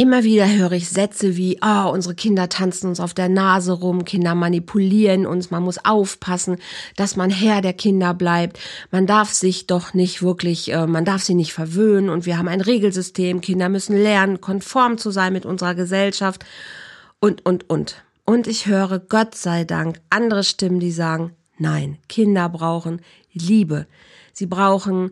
Immer wieder höre ich Sätze wie, oh, unsere Kinder tanzen uns auf der Nase rum, Kinder manipulieren uns, man muss aufpassen, dass man Herr der Kinder bleibt, man darf sich doch nicht wirklich, äh, man darf sie nicht verwöhnen und wir haben ein Regelsystem, Kinder müssen lernen, konform zu sein mit unserer Gesellschaft und, und, und. Und ich höre, Gott sei Dank, andere Stimmen, die sagen, nein, Kinder brauchen Liebe. Sie brauchen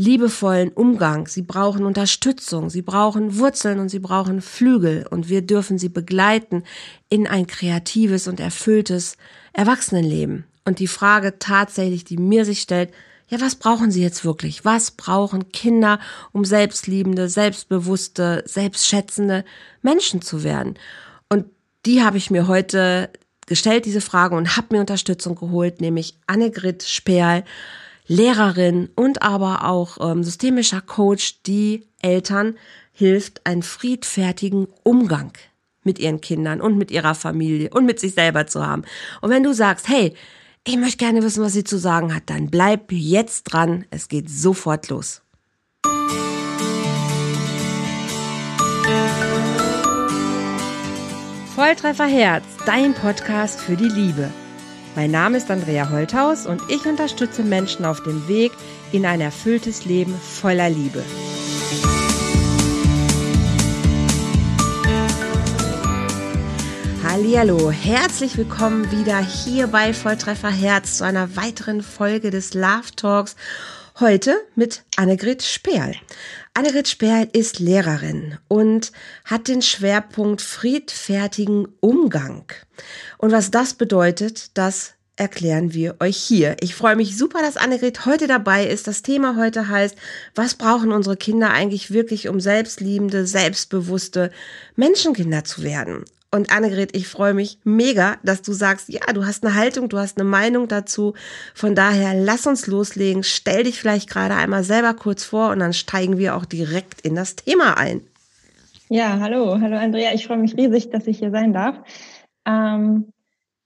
liebevollen Umgang, sie brauchen Unterstützung, sie brauchen Wurzeln und sie brauchen Flügel und wir dürfen sie begleiten in ein kreatives und erfülltes Erwachsenenleben. Und die Frage tatsächlich, die mir sich stellt, ja, was brauchen sie jetzt wirklich? Was brauchen Kinder, um selbstliebende, selbstbewusste, selbstschätzende Menschen zu werden? Und die habe ich mir heute gestellt, diese Frage, und habe mir Unterstützung geholt, nämlich Annegret Sperl, Lehrerin und aber auch ähm, systemischer Coach, die Eltern hilft, einen friedfertigen Umgang mit ihren Kindern und mit ihrer Familie und mit sich selber zu haben. Und wenn du sagst, hey, ich möchte gerne wissen, was sie zu sagen hat, dann bleib jetzt dran. Es geht sofort los. Volltreffer Herz, dein Podcast für die Liebe. Mein Name ist Andrea Holthaus und ich unterstütze Menschen auf dem Weg in ein erfülltes Leben voller Liebe. Hallo, herzlich willkommen wieder hier bei Volltreffer Herz zu einer weiteren Folge des Love Talks. Heute mit Annegret Sperl. Annegret Sperl ist Lehrerin und hat den Schwerpunkt friedfertigen Umgang. Und was das bedeutet, das erklären wir euch hier. Ich freue mich super, dass Annegret heute dabei ist. Das Thema heute heißt, was brauchen unsere Kinder eigentlich wirklich, um selbstliebende, selbstbewusste Menschenkinder zu werden? Und Annegret, ich freue mich mega, dass du sagst, ja, du hast eine Haltung, du hast eine Meinung dazu. Von daher, lass uns loslegen. Stell dich vielleicht gerade einmal selber kurz vor und dann steigen wir auch direkt in das Thema ein. Ja, hallo, hallo Andrea. Ich freue mich riesig, dass ich hier sein darf. Ähm,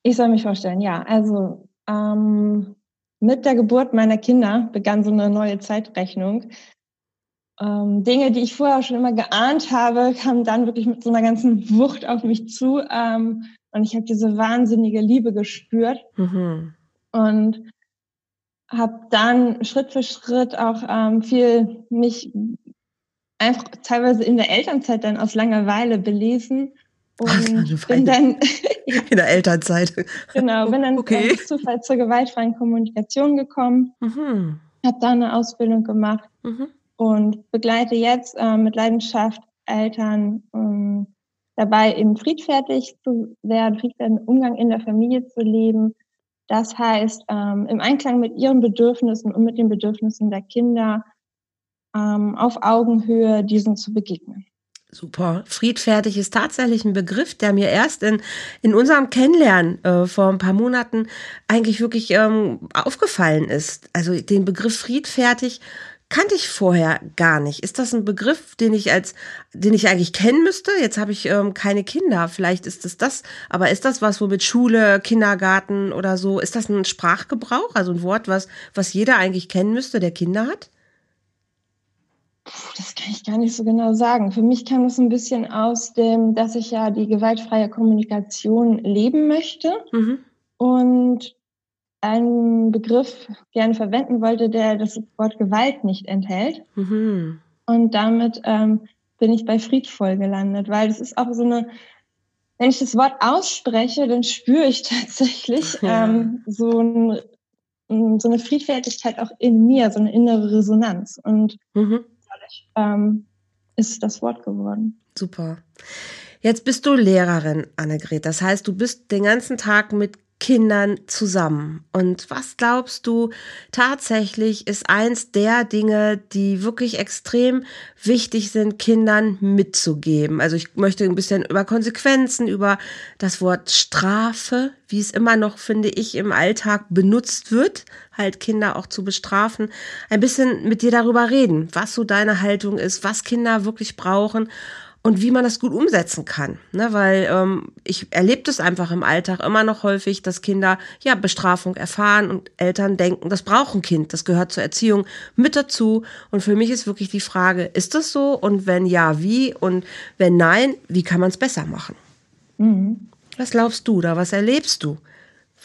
ich soll mich vorstellen, ja. Also ähm, mit der Geburt meiner Kinder begann so eine neue Zeitrechnung ähm, Dinge, die ich vorher schon immer geahnt habe, kamen dann wirklich mit so einer ganzen Wucht auf mich zu. Ähm, und ich habe diese wahnsinnige Liebe gespürt. Mhm. Und habe dann Schritt für Schritt auch ähm, viel mich einfach teilweise in der Elternzeit dann aus Langeweile belesen. Und Ach, bin dann in der Elternzeit. genau, bin dann okay. Zufall zur gewaltfreien Kommunikation gekommen. Mhm. Habe da eine Ausbildung gemacht. Mhm und begleite jetzt äh, mit Leidenschaft Eltern ähm, dabei, eben friedfertig zu werden, friedfertigen Umgang in der Familie zu leben. Das heißt, ähm, im Einklang mit ihren Bedürfnissen und mit den Bedürfnissen der Kinder ähm, auf Augenhöhe diesen zu begegnen. Super. Friedfertig ist tatsächlich ein Begriff, der mir erst in, in unserem Kennenlernen äh, vor ein paar Monaten eigentlich wirklich ähm, aufgefallen ist. Also den Begriff friedfertig kannte ich vorher gar nicht. Ist das ein Begriff, den ich als, den ich eigentlich kennen müsste? Jetzt habe ich ähm, keine Kinder. Vielleicht ist es das, aber ist das was, womit Schule, Kindergarten oder so, ist das ein Sprachgebrauch, also ein Wort, was, was jeder eigentlich kennen müsste, der Kinder hat? Das kann ich gar nicht so genau sagen. Für mich kam das ein bisschen aus dem, dass ich ja die gewaltfreie Kommunikation leben möchte. Mhm. Und einen Begriff gerne verwenden wollte, der das Wort Gewalt nicht enthält. Mhm. Und damit ähm, bin ich bei friedvoll gelandet, weil das ist auch so eine, wenn ich das Wort ausspreche, dann spüre ich tatsächlich ja. ähm, so, ein, so eine Friedfertigkeit auch in mir, so eine innere Resonanz. Und mhm. dadurch ähm, ist das Wort geworden. Super. Jetzt bist du Lehrerin, Annegret. Das heißt, du bist den ganzen Tag mit Kindern zusammen. Und was glaubst du tatsächlich ist eins der Dinge, die wirklich extrem wichtig sind, Kindern mitzugeben? Also ich möchte ein bisschen über Konsequenzen, über das Wort Strafe, wie es immer noch, finde ich, im Alltag benutzt wird, halt Kinder auch zu bestrafen, ein bisschen mit dir darüber reden, was so deine Haltung ist, was Kinder wirklich brauchen und wie man das gut umsetzen kann. Ne? Weil ähm, ich erlebe das einfach im Alltag immer noch häufig, dass Kinder ja Bestrafung erfahren und Eltern denken, das braucht ein Kind, das gehört zur Erziehung mit dazu. Und für mich ist wirklich die Frage, ist das so? Und wenn ja, wie? Und wenn nein, wie kann man es besser machen? Mhm. Was glaubst du da? Was erlebst du?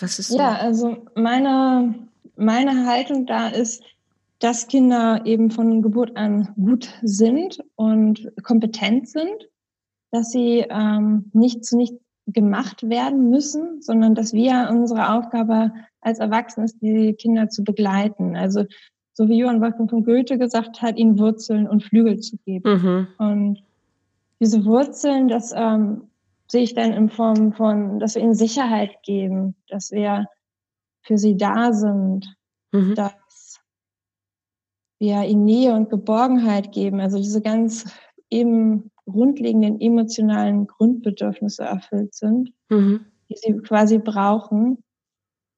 Was ist so? Ja, also meine, meine Haltung da ist, dass Kinder eben von Geburt an gut sind und kompetent sind, dass sie ähm, nicht zu nicht gemacht werden müssen, sondern dass wir unsere Aufgabe als Erwachsene ist, die Kinder zu begleiten. Also so wie Johann Wolfgang von Goethe gesagt hat, ihnen Wurzeln und Flügel zu geben. Mhm. Und diese Wurzeln, das ähm, sehe ich dann in Form von, dass wir ihnen Sicherheit geben, dass wir für sie da sind, mhm. dass wir ihnen Nähe und Geborgenheit geben, also diese ganz eben grundlegenden emotionalen Grundbedürfnisse erfüllt sind, mhm. die sie quasi brauchen,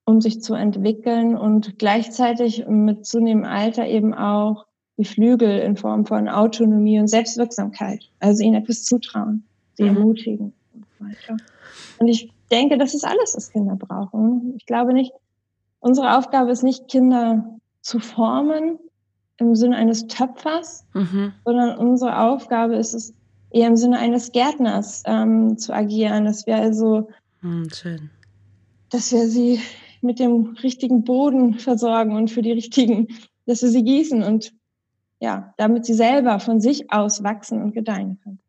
um sich zu entwickeln und gleichzeitig mit zunehmendem Alter eben auch die Flügel in Form von Autonomie und Selbstwirksamkeit, also ihnen etwas zutrauen, sie mhm. ermutigen und so weiter. Und ich denke, das ist alles, was Kinder brauchen. Ich glaube nicht, unsere Aufgabe ist nicht, Kinder zu formen, im Sinne eines Töpfers, mhm. sondern unsere Aufgabe ist es, eher im Sinne eines Gärtners ähm, zu agieren, dass wir also, mhm, schön. dass wir sie mit dem richtigen Boden versorgen und für die richtigen, dass wir sie gießen und ja, damit sie selber von sich aus wachsen und gedeihen können.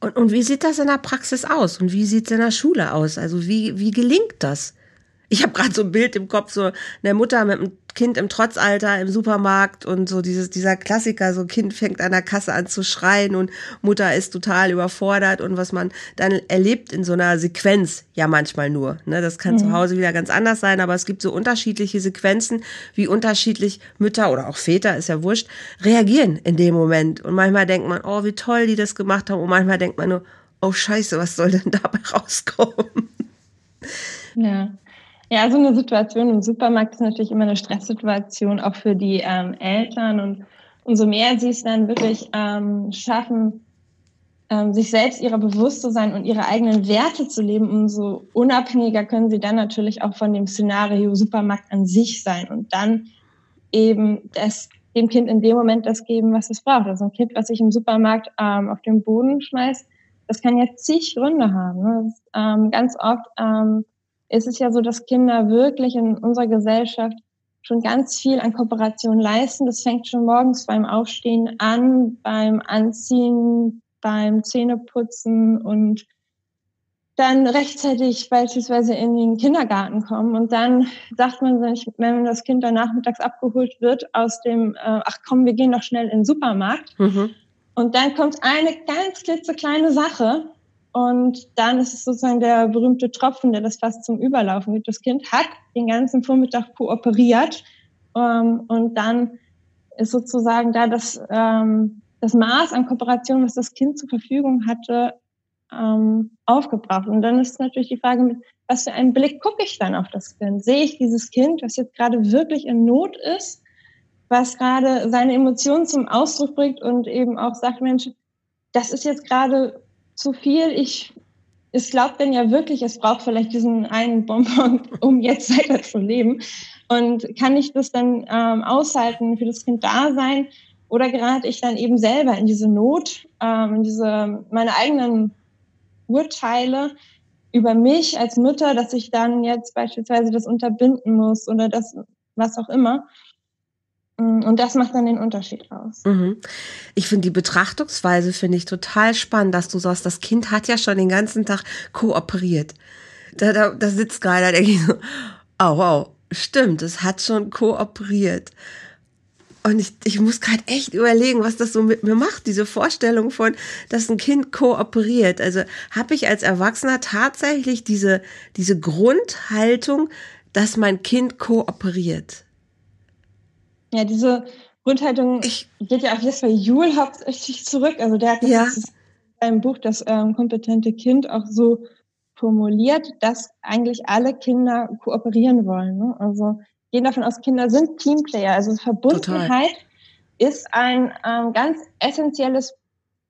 Und, und wie sieht das in der Praxis aus? Und wie sieht es in der Schule aus? Also wie, wie gelingt das? Ich habe gerade so ein Bild im Kopf, so eine Mutter mit einem Kind im Trotzalter im Supermarkt und so dieses, dieser Klassiker, so Kind fängt an der Kasse an zu schreien und Mutter ist total überfordert und was man dann erlebt in so einer Sequenz, ja manchmal nur. Ne? Das kann mhm. zu Hause wieder ganz anders sein, aber es gibt so unterschiedliche Sequenzen, wie unterschiedlich Mütter oder auch Väter, ist ja wurscht, reagieren in dem Moment. Und manchmal denkt man, oh, wie toll die das gemacht haben. Und manchmal denkt man nur, oh scheiße, was soll denn dabei rauskommen? Ja. Ja, so eine Situation im Supermarkt ist natürlich immer eine Stresssituation, auch für die ähm, Eltern. Und umso mehr sie es dann wirklich ähm, schaffen, ähm, sich selbst ihrer bewusst zu sein und ihre eigenen Werte zu leben, umso unabhängiger können sie dann natürlich auch von dem Szenario Supermarkt an sich sein und dann eben das, dem Kind in dem Moment das geben, was es braucht. Also ein Kind, was sich im Supermarkt ähm, auf den Boden schmeißt, das kann ja zig Gründe haben. Ne? Das, ähm, ganz oft ähm, ist es ja so, dass Kinder wirklich in unserer Gesellschaft schon ganz viel an Kooperation leisten. Das fängt schon morgens beim Aufstehen an, beim Anziehen, beim Zähneputzen und dann rechtzeitig beispielsweise in den Kindergarten kommen. Und dann sagt man sich, wenn das Kind dann nachmittags abgeholt wird aus dem, äh, ach komm, wir gehen doch schnell in den Supermarkt. Mhm. Und dann kommt eine ganz klitzekleine Sache, und dann ist es sozusagen der berühmte Tropfen, der das fast zum Überlaufen gibt. Das Kind hat den ganzen Vormittag kooperiert ähm, und dann ist sozusagen da das, ähm, das Maß an Kooperation, was das Kind zur Verfügung hatte, ähm, aufgebracht. Und dann ist natürlich die Frage, mit was für einen Blick gucke ich dann auf das Kind? Sehe ich dieses Kind, was jetzt gerade wirklich in Not ist, was gerade seine Emotionen zum Ausdruck bringt und eben auch sagt, Mensch, das ist jetzt gerade zu viel. Ich, es glaubt denn ja wirklich, es braucht vielleicht diesen einen Bonbon, um jetzt weiter zu leben. Und kann ich das dann ähm, aushalten, für das Kind da sein? Oder gerate ich dann eben selber in diese Not, ähm, in diese, meine eigenen Urteile über mich als Mutter, dass ich dann jetzt beispielsweise das unterbinden muss oder das, was auch immer. Mm, und das macht dann den Unterschied aus. Mhm. Ich finde die Betrachtungsweise finde ich total spannend, dass du sagst, das Kind hat ja schon den ganzen Tag kooperiert. Da, da, da sitzt gerade, da denke so, oh wow, stimmt, es hat schon kooperiert. Und ich, ich muss gerade echt überlegen, was das so mit mir macht, diese Vorstellung von, dass ein Kind kooperiert. Also habe ich als Erwachsener tatsächlich diese, diese Grundhaltung, dass mein Kind kooperiert. Ja, diese Grundhaltung ich, geht ja auf Jesper Juhl hauptsächlich zurück. Also der hat das ja. in seinem Buch Das ähm, kompetente Kind auch so formuliert, dass eigentlich alle Kinder kooperieren wollen. Ne? Also gehen davon aus, Kinder sind Teamplayer. Also Verbundenheit Total. ist ein ähm, ganz essentielles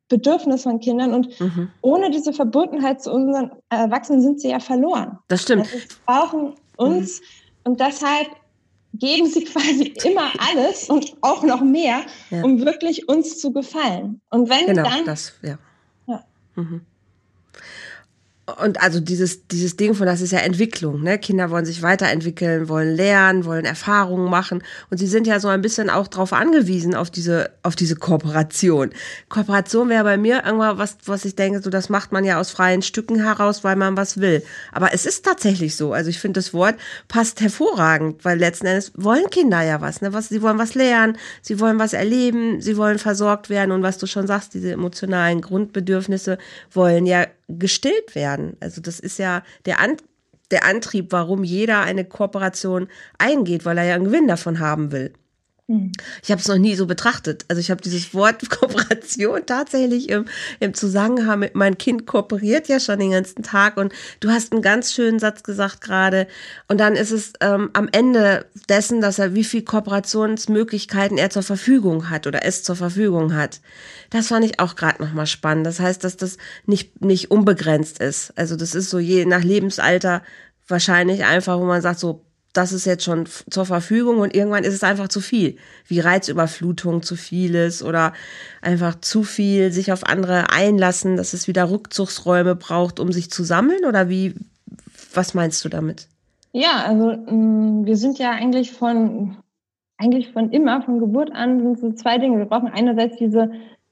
Bedürfnis von Kindern und mhm. ohne diese Verbundenheit zu unseren Erwachsenen sind sie ja verloren. Das stimmt. Also sie brauchen uns mhm. und deshalb geben sie quasi immer alles und auch noch mehr, ja. um wirklich uns zu gefallen. Und wenn genau, dann das, ja. ja. Mhm. Und also dieses, dieses Ding von, das ist ja Entwicklung, ne? Kinder wollen sich weiterentwickeln, wollen lernen, wollen Erfahrungen machen. Und sie sind ja so ein bisschen auch darauf angewiesen, auf diese, auf diese Kooperation. Kooperation wäre bei mir irgendwann was, was ich denke, so das macht man ja aus freien Stücken heraus, weil man was will. Aber es ist tatsächlich so. Also ich finde, das Wort passt hervorragend, weil letzten Endes wollen Kinder ja was, ne? Was, sie wollen was lernen, sie wollen was erleben, sie wollen versorgt werden. Und was du schon sagst, diese emotionalen Grundbedürfnisse wollen ja gestillt werden. Also das ist ja der, An der Antrieb, warum jeder eine Kooperation eingeht, weil er ja einen Gewinn davon haben will. Hm. Ich habe es noch nie so betrachtet. Also ich habe dieses Wort Kooperation tatsächlich im, im Zusammenhang mit mein Kind kooperiert ja schon den ganzen Tag und du hast einen ganz schönen Satz gesagt gerade und dann ist es ähm, am Ende dessen, dass er wie viel Kooperationsmöglichkeiten er zur Verfügung hat oder es zur Verfügung hat. Das fand ich auch gerade nochmal spannend. Das heißt, dass das nicht, nicht unbegrenzt ist. Also das ist so je nach Lebensalter wahrscheinlich einfach, wo man sagt so, das ist jetzt schon zur Verfügung und irgendwann ist es einfach zu viel. Wie Reizüberflutung zu viel ist oder einfach zu viel sich auf andere einlassen, dass es wieder Rückzugsräume braucht, um sich zu sammeln oder wie, was meinst du damit? Ja, also mm, wir sind ja eigentlich von, eigentlich von immer, von Geburt an sind so zwei Dinge. Wir brauchen einerseits diese,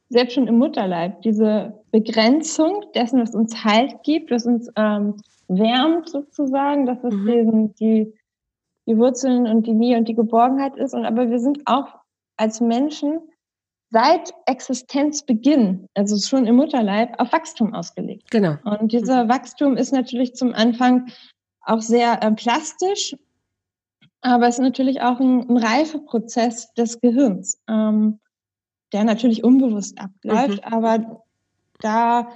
selbst schon im Mutterleib, diese Begrenzung dessen, was uns Halt gibt, was uns ähm, wärmt sozusagen, dass es mhm. diesen, die die Wurzeln und die Nähe und die Geborgenheit ist. Und aber wir sind auch als Menschen seit Existenzbeginn, also schon im Mutterleib, auf Wachstum ausgelegt. Genau. Und dieser Wachstum ist natürlich zum Anfang auch sehr äh, plastisch, aber es ist natürlich auch ein, ein Reifeprozess des Gehirns, ähm, der natürlich unbewusst abläuft, mhm. aber da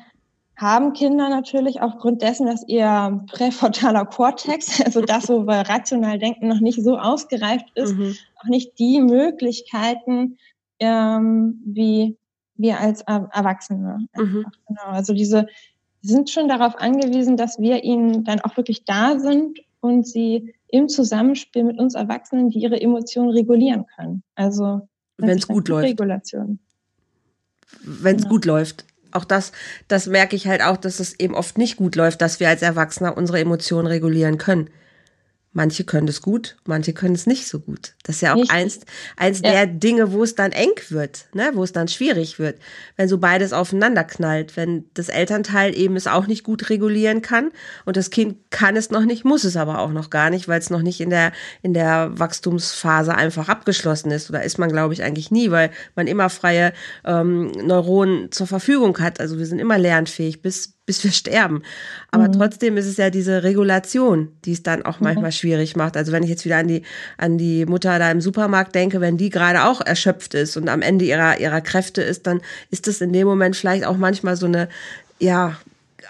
haben Kinder natürlich aufgrund dessen, dass ihr präfrontaler Kortex, also das, wo wir rational denken, noch nicht so ausgereift ist, mhm. auch nicht die Möglichkeiten ähm, wie wir als Erwachsene. Mhm. Genau. Also diese sind schon darauf angewiesen, dass wir ihnen dann auch wirklich da sind und sie im Zusammenspiel mit uns Erwachsenen, die ihre Emotionen regulieren können. Also wenn es gut läuft. Regulation. Wenn es genau. gut läuft auch das, das merke ich halt auch, dass es eben oft nicht gut läuft, dass wir als Erwachsener unsere Emotionen regulieren können. Manche können es gut, manche können es nicht so gut. Das ist ja auch eins, eins ja. der Dinge, wo es dann eng wird, ne, wo es dann schwierig wird, wenn so beides aufeinander knallt, wenn das Elternteil eben es auch nicht gut regulieren kann und das Kind kann es noch nicht, muss es aber auch noch gar nicht, weil es noch nicht in der, in der Wachstumsphase einfach abgeschlossen ist. Oder ist man, glaube ich, eigentlich nie, weil man immer freie ähm, Neuronen zur Verfügung hat. Also wir sind immer lernfähig, bis, bis wir sterben. Aber mhm. trotzdem ist es ja diese Regulation, die es dann auch manchmal mhm. schwierig macht. Also wenn ich jetzt wieder an die, an die Mutter da im Supermarkt denke, wenn die gerade auch erschöpft ist und am Ende ihrer, ihrer Kräfte ist, dann ist es in dem Moment vielleicht auch manchmal so eine, ja,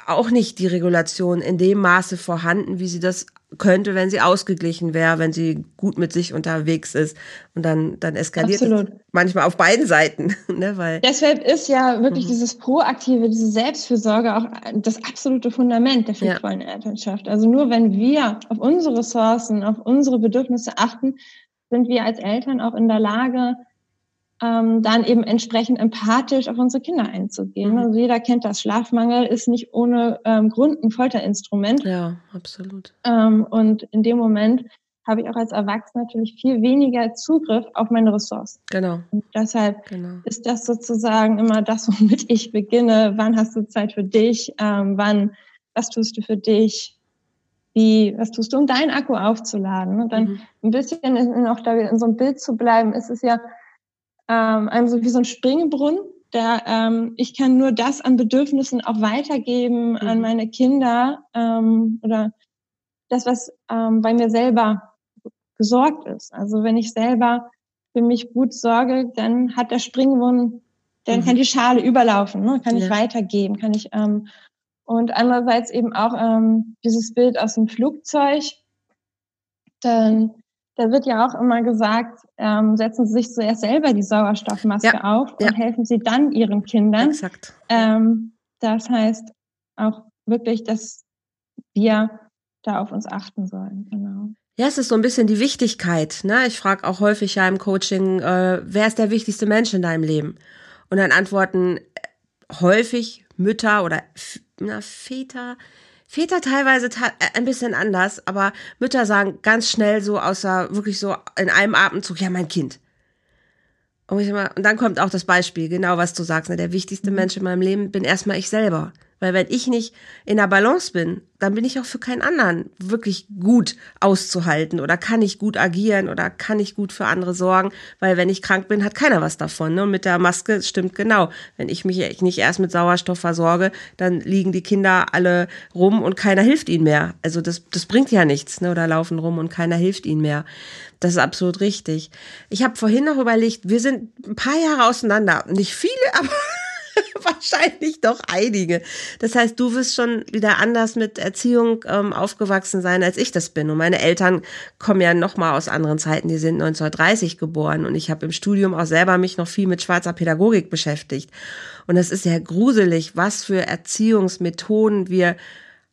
auch nicht die Regulation in dem Maße vorhanden, wie sie das könnte, wenn sie ausgeglichen wäre, wenn sie gut mit sich unterwegs ist. Und dann, dann eskaliert Absolut. es manchmal auf beiden Seiten. ne, weil, Deshalb ist ja wirklich mhm. dieses Proaktive, diese Selbstfürsorge auch das absolute Fundament der friedvollen ja. Elternschaft. Also nur wenn wir auf unsere Ressourcen, auf unsere Bedürfnisse achten, sind wir als Eltern auch in der Lage, ähm, dann eben entsprechend empathisch auf unsere Kinder einzugehen. Mhm. Also jeder kennt das. Schlafmangel ist nicht ohne ähm, Grund ein Folterinstrument. Ja, absolut. Ähm, und in dem Moment habe ich auch als Erwachsener natürlich viel weniger Zugriff auf meine Ressourcen. Genau. Und deshalb genau. ist das sozusagen immer das, womit ich beginne. Wann hast du Zeit für dich? Ähm, wann, was tust du für dich? Wie, was tust du, um deinen Akku aufzuladen? Und dann mhm. ein bisschen in, auch da in so einem Bild zu bleiben, ist es ja, ähm, einem so wie so ein Springbrunnen. Der, ähm, ich kann nur das an Bedürfnissen auch weitergeben mhm. an meine Kinder ähm, oder das, was ähm, bei mir selber gesorgt ist. Also wenn ich selber für mich gut sorge, dann hat der Springbrunnen, dann mhm. kann die Schale überlaufen, ne? kann ja. ich weitergeben, kann ich ähm, und andererseits eben auch ähm, dieses Bild aus dem Flugzeug. Dann da wird ja auch immer gesagt, ähm, setzen Sie sich zuerst selber die Sauerstoffmaske ja, auf und ja. helfen Sie dann Ihren Kindern. Exakt. Ähm, das heißt auch wirklich, dass wir da auf uns achten sollen. Genau. Ja, es ist so ein bisschen die Wichtigkeit. Ne? Ich frage auch häufig ja im Coaching, äh, wer ist der wichtigste Mensch in deinem Leben? Und dann antworten häufig Mütter oder na, Väter, Väter teilweise ta äh, ein bisschen anders, aber Mütter sagen ganz schnell so außer wirklich so in einem Atemzug, ja, mein Kind. Und, immer, und dann kommt auch das Beispiel, genau was du sagst, ne? der wichtigste mhm. Mensch in meinem Leben bin erstmal ich selber. Weil wenn ich nicht in der Balance bin, dann bin ich auch für keinen anderen wirklich gut auszuhalten oder kann ich gut agieren oder kann ich gut für andere sorgen, weil wenn ich krank bin, hat keiner was davon. Ne? Und mit der Maske stimmt genau. Wenn ich mich nicht erst mit Sauerstoff versorge, dann liegen die Kinder alle rum und keiner hilft ihnen mehr. Also das, das bringt ja nichts, ne? oder laufen rum und keiner hilft ihnen mehr. Das ist absolut richtig. Ich habe vorhin noch überlegt, wir sind ein paar Jahre auseinander. Nicht viele, aber wahrscheinlich doch einige. Das heißt, du wirst schon wieder anders mit Erziehung ähm, aufgewachsen sein, als ich das bin. Und meine Eltern kommen ja noch mal aus anderen Zeiten. Die sind 1930 geboren und ich habe im Studium auch selber mich noch viel mit schwarzer Pädagogik beschäftigt. Und es ist ja gruselig, was für Erziehungsmethoden wir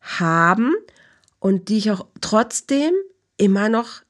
haben und die ich auch trotzdem immer noch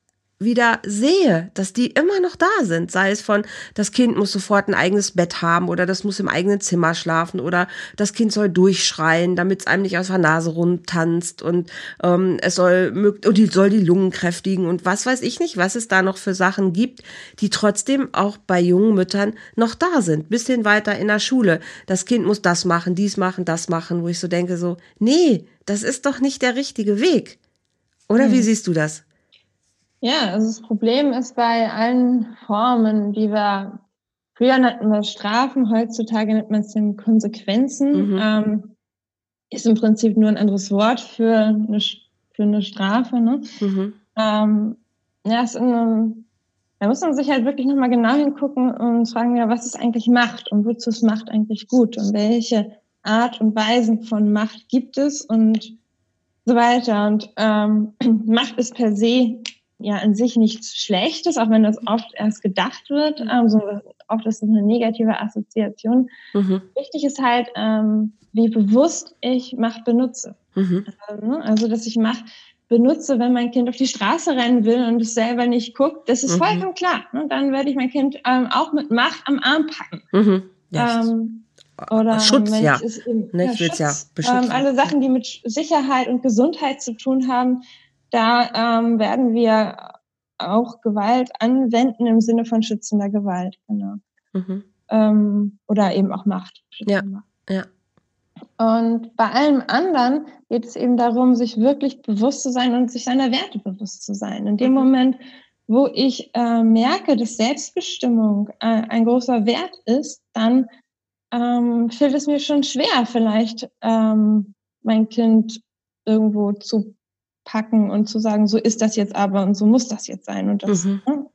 wieder sehe, dass die immer noch da sind. Sei es von, das Kind muss sofort ein eigenes Bett haben oder das muss im eigenen Zimmer schlafen oder das Kind soll durchschreien, damit es einem nicht aus der Nase rumtanzt und ähm, es soll, und die soll die Lungen kräftigen und was weiß ich nicht, was es da noch für Sachen gibt, die trotzdem auch bei jungen Müttern noch da sind, bisschen weiter in der Schule. Das Kind muss das machen, dies machen, das machen, wo ich so denke so, nee, das ist doch nicht der richtige Weg. Oder hm. wie siehst du das? Ja, also das Problem ist bei allen Formen, die wir, früher nannten wir Strafen, heutzutage nennt man es den Konsequenzen, mhm. ähm, ist im Prinzip nur ein anderes Wort für eine, für eine Strafe. Ne? Mhm. Ähm, ja, ist eine, da muss man sich halt wirklich nochmal genau hingucken und fragen, ja, was es eigentlich Macht und wozu es Macht eigentlich gut und welche Art und Weisen von Macht gibt es und so weiter. Und ähm, Macht ist per se ja an sich nichts Schlechtes, auch wenn das oft erst gedacht wird. Mhm. Ähm, so, oft ist es eine negative Assoziation. Mhm. Wichtig ist halt, ähm, wie bewusst ich Macht benutze. Mhm. Also, ne, also, dass ich Macht benutze, wenn mein Kind auf die Straße rennen will und es selber nicht guckt, das ist mhm. vollkommen klar. Ne? Dann werde ich mein Kind ähm, auch mit Macht am Arm packen. Mhm. Yes. Ähm, oder Schutz, ja. Eben, ne, ja, Schutz, ja ähm, alle Sachen, die mit Sicherheit und Gesundheit zu tun haben, da ähm, werden wir auch Gewalt anwenden im Sinne von schützender Gewalt, genau. Mhm. Ähm, oder eben auch Macht. Ja, ja. Und bei allem anderen geht es eben darum, sich wirklich bewusst zu sein und sich seiner Werte bewusst zu sein. In dem mhm. Moment, wo ich äh, merke, dass Selbstbestimmung äh, ein großer Wert ist, dann ähm, fällt es mir schon schwer, vielleicht ähm, mein Kind irgendwo zu packen und zu sagen, so ist das jetzt aber und so muss das jetzt sein. Und das, mhm. ne?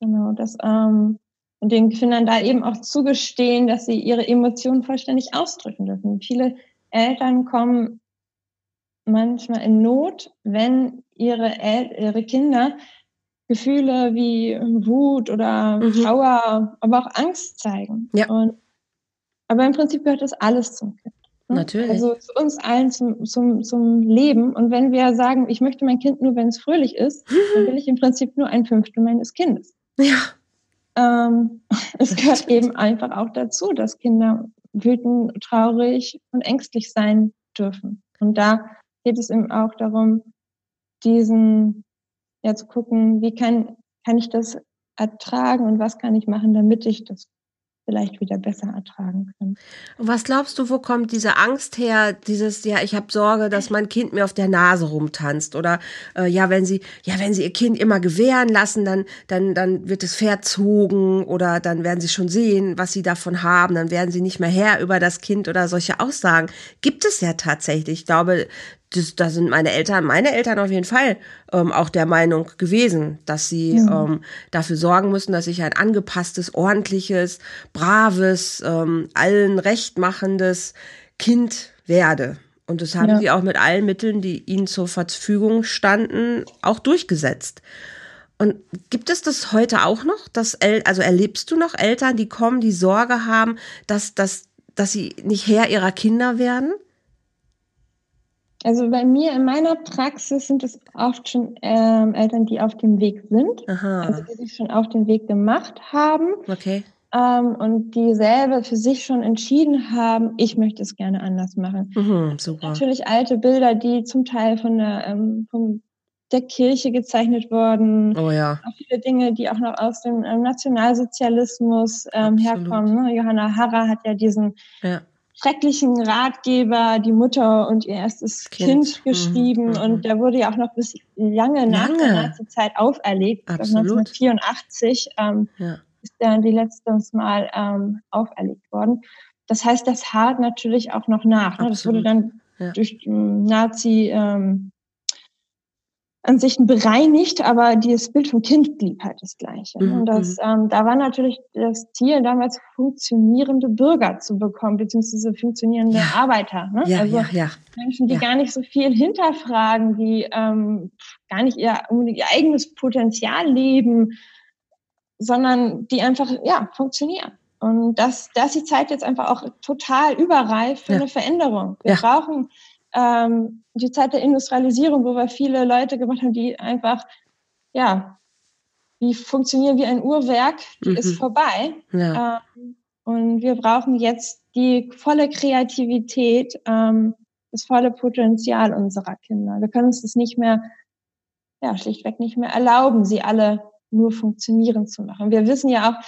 genau, das, ähm, und den Kindern da eben auch zugestehen, dass sie ihre Emotionen vollständig ausdrücken dürfen. Viele Eltern kommen manchmal in Not, wenn ihre, El ihre Kinder Gefühle wie Wut oder mhm. Trauer, aber auch Angst zeigen. Ja. Und, aber im Prinzip gehört das alles zum Kind. Ne? Natürlich. Also zu uns allen zum, zum, zum Leben. Und wenn wir sagen, ich möchte mein Kind nur, wenn es fröhlich ist, dann will ich im Prinzip nur ein Fünftel meines Kindes. Ja. Ähm, es gehört eben einfach auch dazu, dass Kinder wütend, traurig und ängstlich sein dürfen. Und da geht es eben auch darum, diesen, ja, zu gucken, wie kann, kann ich das ertragen und was kann ich machen, damit ich das vielleicht wieder besser ertragen können. Und was glaubst du, wo kommt diese Angst her, dieses, ja, ich habe Sorge, dass mein Kind mir auf der Nase rumtanzt oder äh, ja, wenn sie, ja, wenn sie ihr Kind immer gewähren lassen, dann, dann, dann wird es verzogen oder dann werden sie schon sehen, was sie davon haben, dann werden sie nicht mehr Herr über das Kind oder solche Aussagen. Gibt es ja tatsächlich. Ich glaube, das, da sind meine Eltern, meine Eltern auf jeden Fall ähm, auch der Meinung gewesen, dass sie ja. ähm, dafür sorgen müssen, dass ich ein angepasstes, ordentliches, braves, ähm, allen recht machendes Kind werde. Und das haben ja. sie auch mit allen Mitteln, die ihnen zur Verfügung standen, auch durchgesetzt. Und gibt es das heute auch noch? Dass El also erlebst du noch Eltern, die kommen, die Sorge haben, dass, dass, dass sie nicht Herr ihrer Kinder werden? Also bei mir in meiner Praxis sind es oft schon ähm, Eltern, die auf dem Weg sind, Aha. also die sich schon auf den Weg gemacht haben. Okay. Ähm, und die selber für sich schon entschieden haben, ich möchte es gerne anders machen. Mhm, super. Natürlich alte Bilder, die zum Teil von der, ähm, vom der Kirche gezeichnet worden. Oh ja. Auch viele Dinge, die auch noch aus dem ähm, Nationalsozialismus ähm, herkommen. Ne? Johanna Harrer hat ja diesen ja. Schrecklichen Ratgeber, die Mutter und ihr erstes Kind, kind geschrieben. Mhm. Und mhm. der wurde ja auch noch bis lange, lange. nach der Nazi-Zeit auferlegt. Absolut. 1984 ähm, ja. ist der die letztes Mal ähm, auferlegt worden. Das heißt, das hart natürlich auch noch nach. Ne? Das wurde dann ja. durch Nazi ähm, an sich bereinigt, aber dieses Bild vom Kind blieb halt das gleiche. Mhm. Und das, mhm. ähm, da war natürlich das Ziel damals funktionierende Bürger zu bekommen, beziehungsweise funktionierende ja. Arbeiter. Ne? Ja, also ja, ja. Menschen, die ja. gar nicht so viel hinterfragen, die ähm, gar nicht ihr, ihr eigenes Potenzial leben, sondern die einfach ja funktionieren. Und das, da ist die Zeit jetzt einfach auch total überreif für eine Veränderung. Wir brauchen ähm, die Zeit der Industrialisierung, wo wir viele Leute gemacht haben, die einfach, ja, die funktionieren wie ein Uhrwerk, die mhm. ist vorbei. Ja. Ähm, und wir brauchen jetzt die volle Kreativität, ähm, das volle Potenzial unserer Kinder. Wir können uns das nicht mehr, ja, schlichtweg nicht mehr erlauben, sie alle nur funktionieren zu machen. Wir wissen ja auch,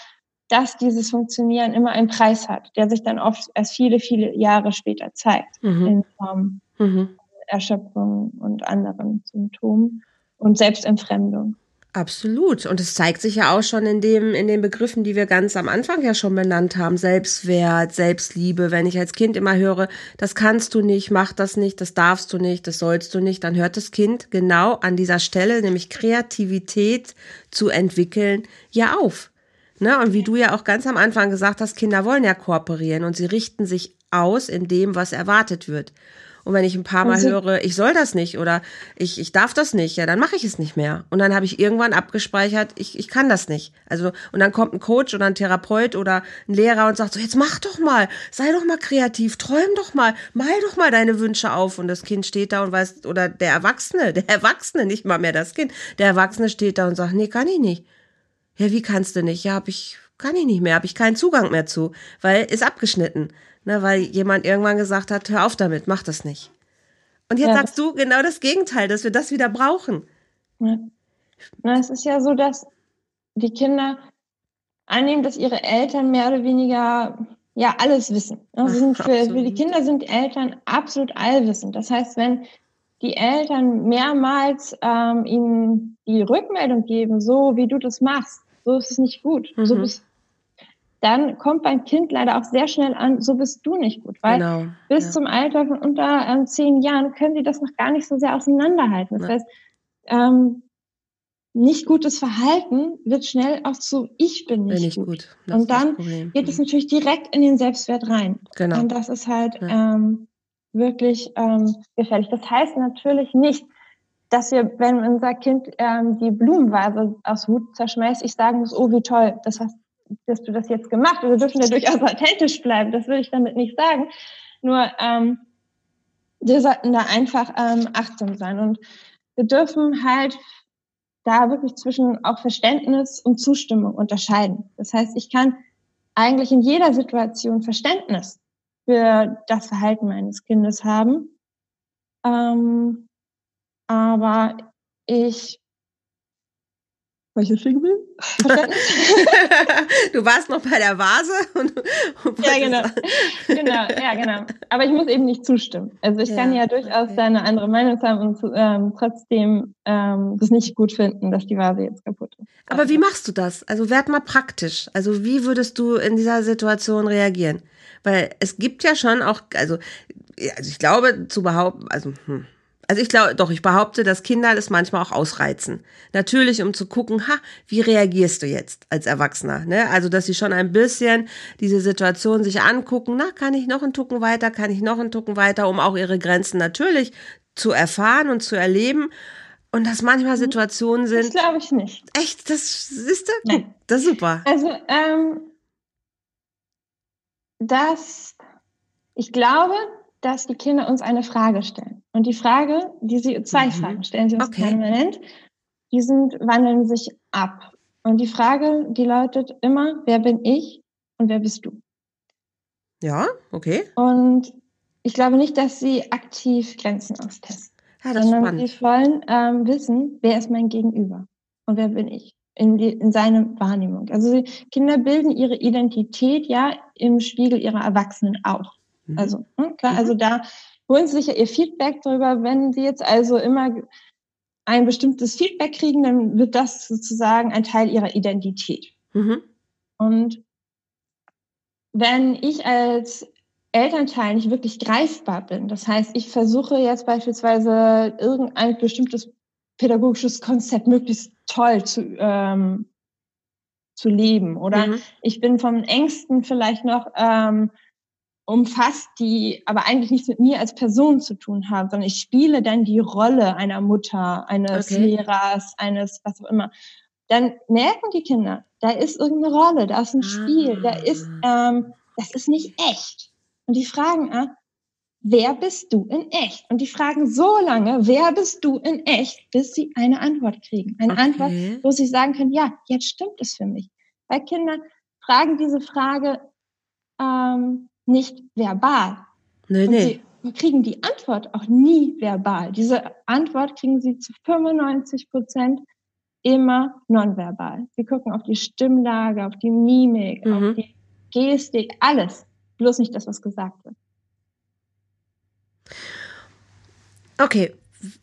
dass dieses Funktionieren immer einen Preis hat, der sich dann oft erst viele, viele Jahre später zeigt, mhm. in Form mhm. Erschöpfung und anderen Symptomen und Selbstentfremdung. Absolut. Und es zeigt sich ja auch schon in dem, in den Begriffen, die wir ganz am Anfang ja schon benannt haben. Selbstwert, Selbstliebe. Wenn ich als Kind immer höre, das kannst du nicht, mach das nicht, das darfst du nicht, das sollst du nicht, dann hört das Kind genau an dieser Stelle, nämlich Kreativität zu entwickeln, ja auf. Ne? Und wie du ja auch ganz am Anfang gesagt hast, Kinder wollen ja kooperieren und sie richten sich aus in dem, was erwartet wird. Und wenn ich ein paar Mal also, höre, ich soll das nicht oder ich, ich darf das nicht, ja, dann mache ich es nicht mehr. Und dann habe ich irgendwann abgespeichert, ich, ich kann das nicht. Also, und dann kommt ein Coach oder ein Therapeut oder ein Lehrer und sagt so, jetzt mach doch mal, sei doch mal kreativ, träum doch mal, mal doch mal deine Wünsche auf. Und das Kind steht da und weiß, oder der Erwachsene, der Erwachsene, nicht mal mehr das Kind, der Erwachsene steht da und sagt, nee, kann ich nicht. Ja, wie kannst du nicht? Ja, hab ich, kann ich nicht mehr, habe ich keinen Zugang mehr zu, weil ist abgeschnitten ne, weil jemand irgendwann gesagt hat, hör auf damit, mach das nicht. Und jetzt ja, sagst du genau das Gegenteil, dass wir das wieder brauchen. Ja. Na, es ist ja so, dass die Kinder annehmen, dass ihre Eltern mehr oder weniger ja alles wissen. Also sind für, für die Kinder sind Eltern absolut allwissend. Das heißt, wenn die Eltern mehrmals ähm, ihnen die Rückmeldung geben, so wie du das machst, so ist es nicht gut, mhm. so bist dann kommt beim Kind leider auch sehr schnell an, so bist du nicht gut, weil genau, bis ja. zum Alter von unter ähm, zehn Jahren können sie das noch gar nicht so sehr auseinanderhalten. Das ja. heißt, ähm, nicht gutes Verhalten wird schnell auch zu ich bin nicht, bin nicht gut. gut. Und dann geht es mhm. natürlich direkt in den Selbstwert rein. Genau. Und das ist halt ja. ähm, wirklich ähm, gefährlich. Das heißt natürlich nicht, dass wir, wenn unser Kind ähm, die Blumenvase aus Wut zerschmeißt, ich sagen muss, oh wie toll, das hast dass du das jetzt gemacht. Wir dürfen ja durchaus authentisch bleiben, das will ich damit nicht sagen. Nur ähm, wir sollten da einfach ähm, achtsam sein. Und wir dürfen halt da wirklich zwischen auch Verständnis und Zustimmung unterscheiden. Das heißt, ich kann eigentlich in jeder Situation Verständnis für das Verhalten meines Kindes haben. Ähm, aber ich weil ich stehen will. du warst noch bei der Vase. Und, und ja, genau. genau. Ja, genau. Aber ich muss eben nicht zustimmen. Also ich ja, kann ja durchaus okay. eine andere Meinung haben und ähm, trotzdem ähm, das nicht gut finden, dass die Vase jetzt kaputt ist. Aber wie machst du das? Also werd mal praktisch. Also wie würdest du in dieser Situation reagieren? Weil es gibt ja schon auch, also, also ich glaube zu behaupten, also hm, also ich glaube, doch, ich behaupte, dass Kinder das manchmal auch ausreizen. Natürlich, um zu gucken, ha, wie reagierst du jetzt als Erwachsener? Ne? Also, dass sie schon ein bisschen diese Situation sich angucken, na, kann ich noch einen Tucken weiter, kann ich noch einen Tucken weiter, um auch ihre Grenzen natürlich zu erfahren und zu erleben. Und dass manchmal hm, Situationen sind. Das glaube ich nicht. Echt? Das ist du? Nein. Das ist super. Also, ähm, dass ich glaube, dass die Kinder uns eine Frage stellen. Und die Frage, die sie, zwei mhm. Fragen stellen sie uns okay. permanent, die sind, wandeln sich ab. Und die Frage, die lautet immer, wer bin ich und wer bist du? Ja, okay. Und ich glaube nicht, dass sie aktiv Grenzen austesten. Ja, das sondern spannend. sie wollen ähm, wissen, wer ist mein Gegenüber und wer bin ich in, die, in seiner Wahrnehmung. Also sie, Kinder bilden ihre Identität ja im Spiegel ihrer Erwachsenen auch. Mhm. Also ne, klar, mhm. also da holen sie sich ja ihr Feedback darüber, wenn sie jetzt also immer ein bestimmtes Feedback kriegen, dann wird das sozusagen ein Teil ihrer Identität. Mhm. Und wenn ich als Elternteil nicht wirklich greifbar bin, das heißt, ich versuche jetzt beispielsweise irgendein bestimmtes pädagogisches Konzept möglichst toll zu, ähm, zu leben oder mhm. ich bin vom Ängsten vielleicht noch ähm, umfasst, die aber eigentlich nichts mit mir als Person zu tun haben, sondern ich spiele dann die Rolle einer Mutter, eines okay. Lehrers, eines was auch immer. Dann merken die Kinder, da ist irgendeine Rolle, da ist ein Spiel, da ist, ah. ähm, das ist nicht echt. Und die fragen, ah, wer bist du in echt? Und die fragen so lange, wer bist du in echt, bis sie eine Antwort kriegen. Eine okay. Antwort, wo sie sagen können, ja, jetzt stimmt es für mich. Weil Kinder fragen diese Frage ähm, nicht verbal. Nee, Und nee. Sie kriegen die Antwort auch nie verbal. Diese Antwort kriegen sie zu 95 Prozent immer nonverbal. Sie gucken auf die Stimmlage, auf die Mimik, mhm. auf die Gestik, alles. Bloß nicht das, was gesagt wird. Okay,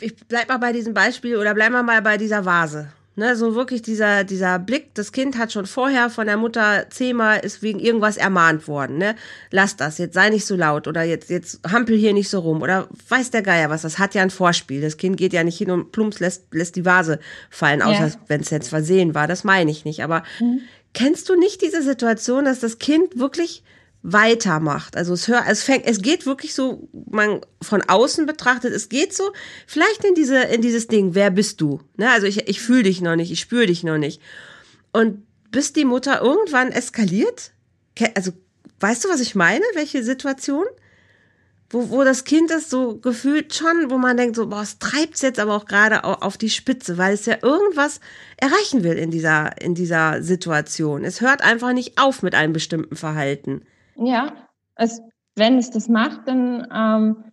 ich bleib mal bei diesem Beispiel oder bleib mal bei dieser Vase. Ne, so wirklich dieser, dieser Blick, das Kind hat schon vorher von der Mutter zehnmal ist wegen irgendwas ermahnt worden, ne? Lass das, jetzt sei nicht so laut oder jetzt, jetzt hampel hier nicht so rum oder weiß der Geier was, das hat ja ein Vorspiel. Das Kind geht ja nicht hin und plumps lässt, lässt die Vase fallen, außer ja. wenn es jetzt versehen war, das meine ich nicht. Aber mhm. kennst du nicht diese Situation, dass das Kind wirklich weitermacht. Also es hört, es fängt, es geht wirklich so, man von außen betrachtet, es geht so, vielleicht in diese, in dieses Ding, wer bist du? Ne? Also ich, ich fühle dich noch nicht, ich spüre dich noch nicht. Und bis die Mutter irgendwann eskaliert, also weißt du, was ich meine? Welche Situation? Wo, wo das Kind ist so gefühlt schon, wo man denkt so, boah, es treibt jetzt aber auch gerade auf die Spitze, weil es ja irgendwas erreichen will in dieser, in dieser Situation. Es hört einfach nicht auf mit einem bestimmten Verhalten. Ja, es, wenn es das macht, dann ähm,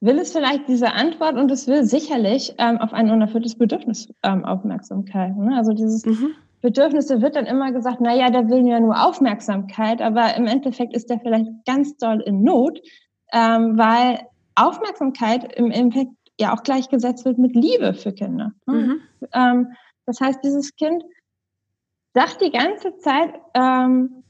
will es vielleicht diese Antwort und es will sicherlich ähm, auf ein unerfülltes Bedürfnis ähm, Aufmerksamkeit. Ne? Also dieses mhm. Bedürfnisse wird dann immer gesagt, na ja, der will ja nur Aufmerksamkeit, aber im Endeffekt ist der vielleicht ganz doll in Not, ähm, weil Aufmerksamkeit im Endeffekt ja auch gleichgesetzt wird mit Liebe für Kinder. Ne? Mhm. Ähm, das heißt, dieses Kind sagt die ganze Zeit, ähm,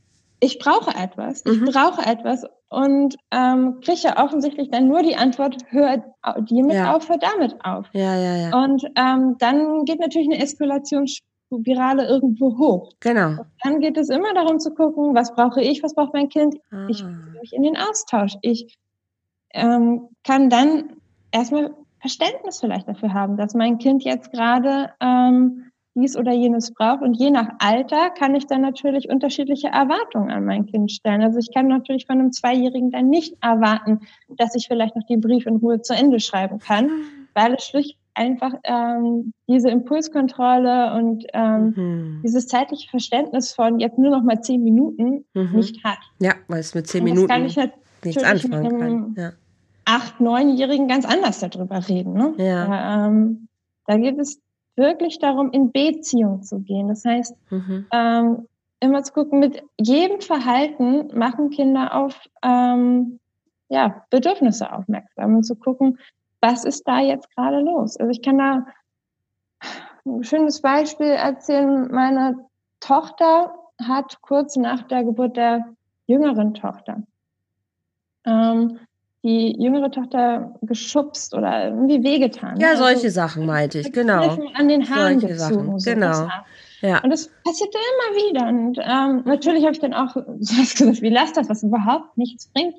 ich brauche etwas, ich mhm. brauche etwas und ähm, kriege offensichtlich dann nur die Antwort, hör hiermit ja. auf, hör damit auf. Ja, ja, ja. Und ähm, dann geht natürlich eine Eskalationsspirale irgendwo hoch. Genau. Und dann geht es immer darum zu gucken, was brauche ich, was braucht mein Kind. Ah. Ich mich in den Austausch. Ich ähm, kann dann erstmal Verständnis vielleicht dafür haben, dass mein Kind jetzt gerade ähm, dies oder jenes braucht. Und je nach Alter kann ich dann natürlich unterschiedliche Erwartungen an mein Kind stellen. Also ich kann natürlich von einem Zweijährigen dann nicht erwarten, dass ich vielleicht noch den Brief in Ruhe zu Ende schreiben kann, weil es schlicht einfach ähm, diese Impulskontrolle und ähm, mhm. dieses zeitliche Verständnis von jetzt nur noch mal zehn Minuten mhm. nicht hat. Ja, weil es mit zehn Minuten kann ich nichts anfangen mit einem kann. Ja. Acht, neunjährigen ganz anders darüber reden. Ne? Ja. Da, ähm, da gibt es wirklich darum, in Beziehung zu gehen. Das heißt, mhm. ähm, immer zu gucken, mit jedem Verhalten machen Kinder auf ähm, ja, Bedürfnisse aufmerksam und zu gucken, was ist da jetzt gerade los. Also ich kann da ein schönes Beispiel erzählen. Meine Tochter hat kurz nach der Geburt der jüngeren Tochter ähm, die jüngere Tochter geschubst oder irgendwie wehgetan. Ja, also, solche Sachen meinte ich, genau. An den Haaren solche gezogen. Sachen, so genau. Ja. Und das passierte immer wieder. Und ähm, natürlich habe ich dann auch sowas gesagt wie lass das, was überhaupt nichts bringt.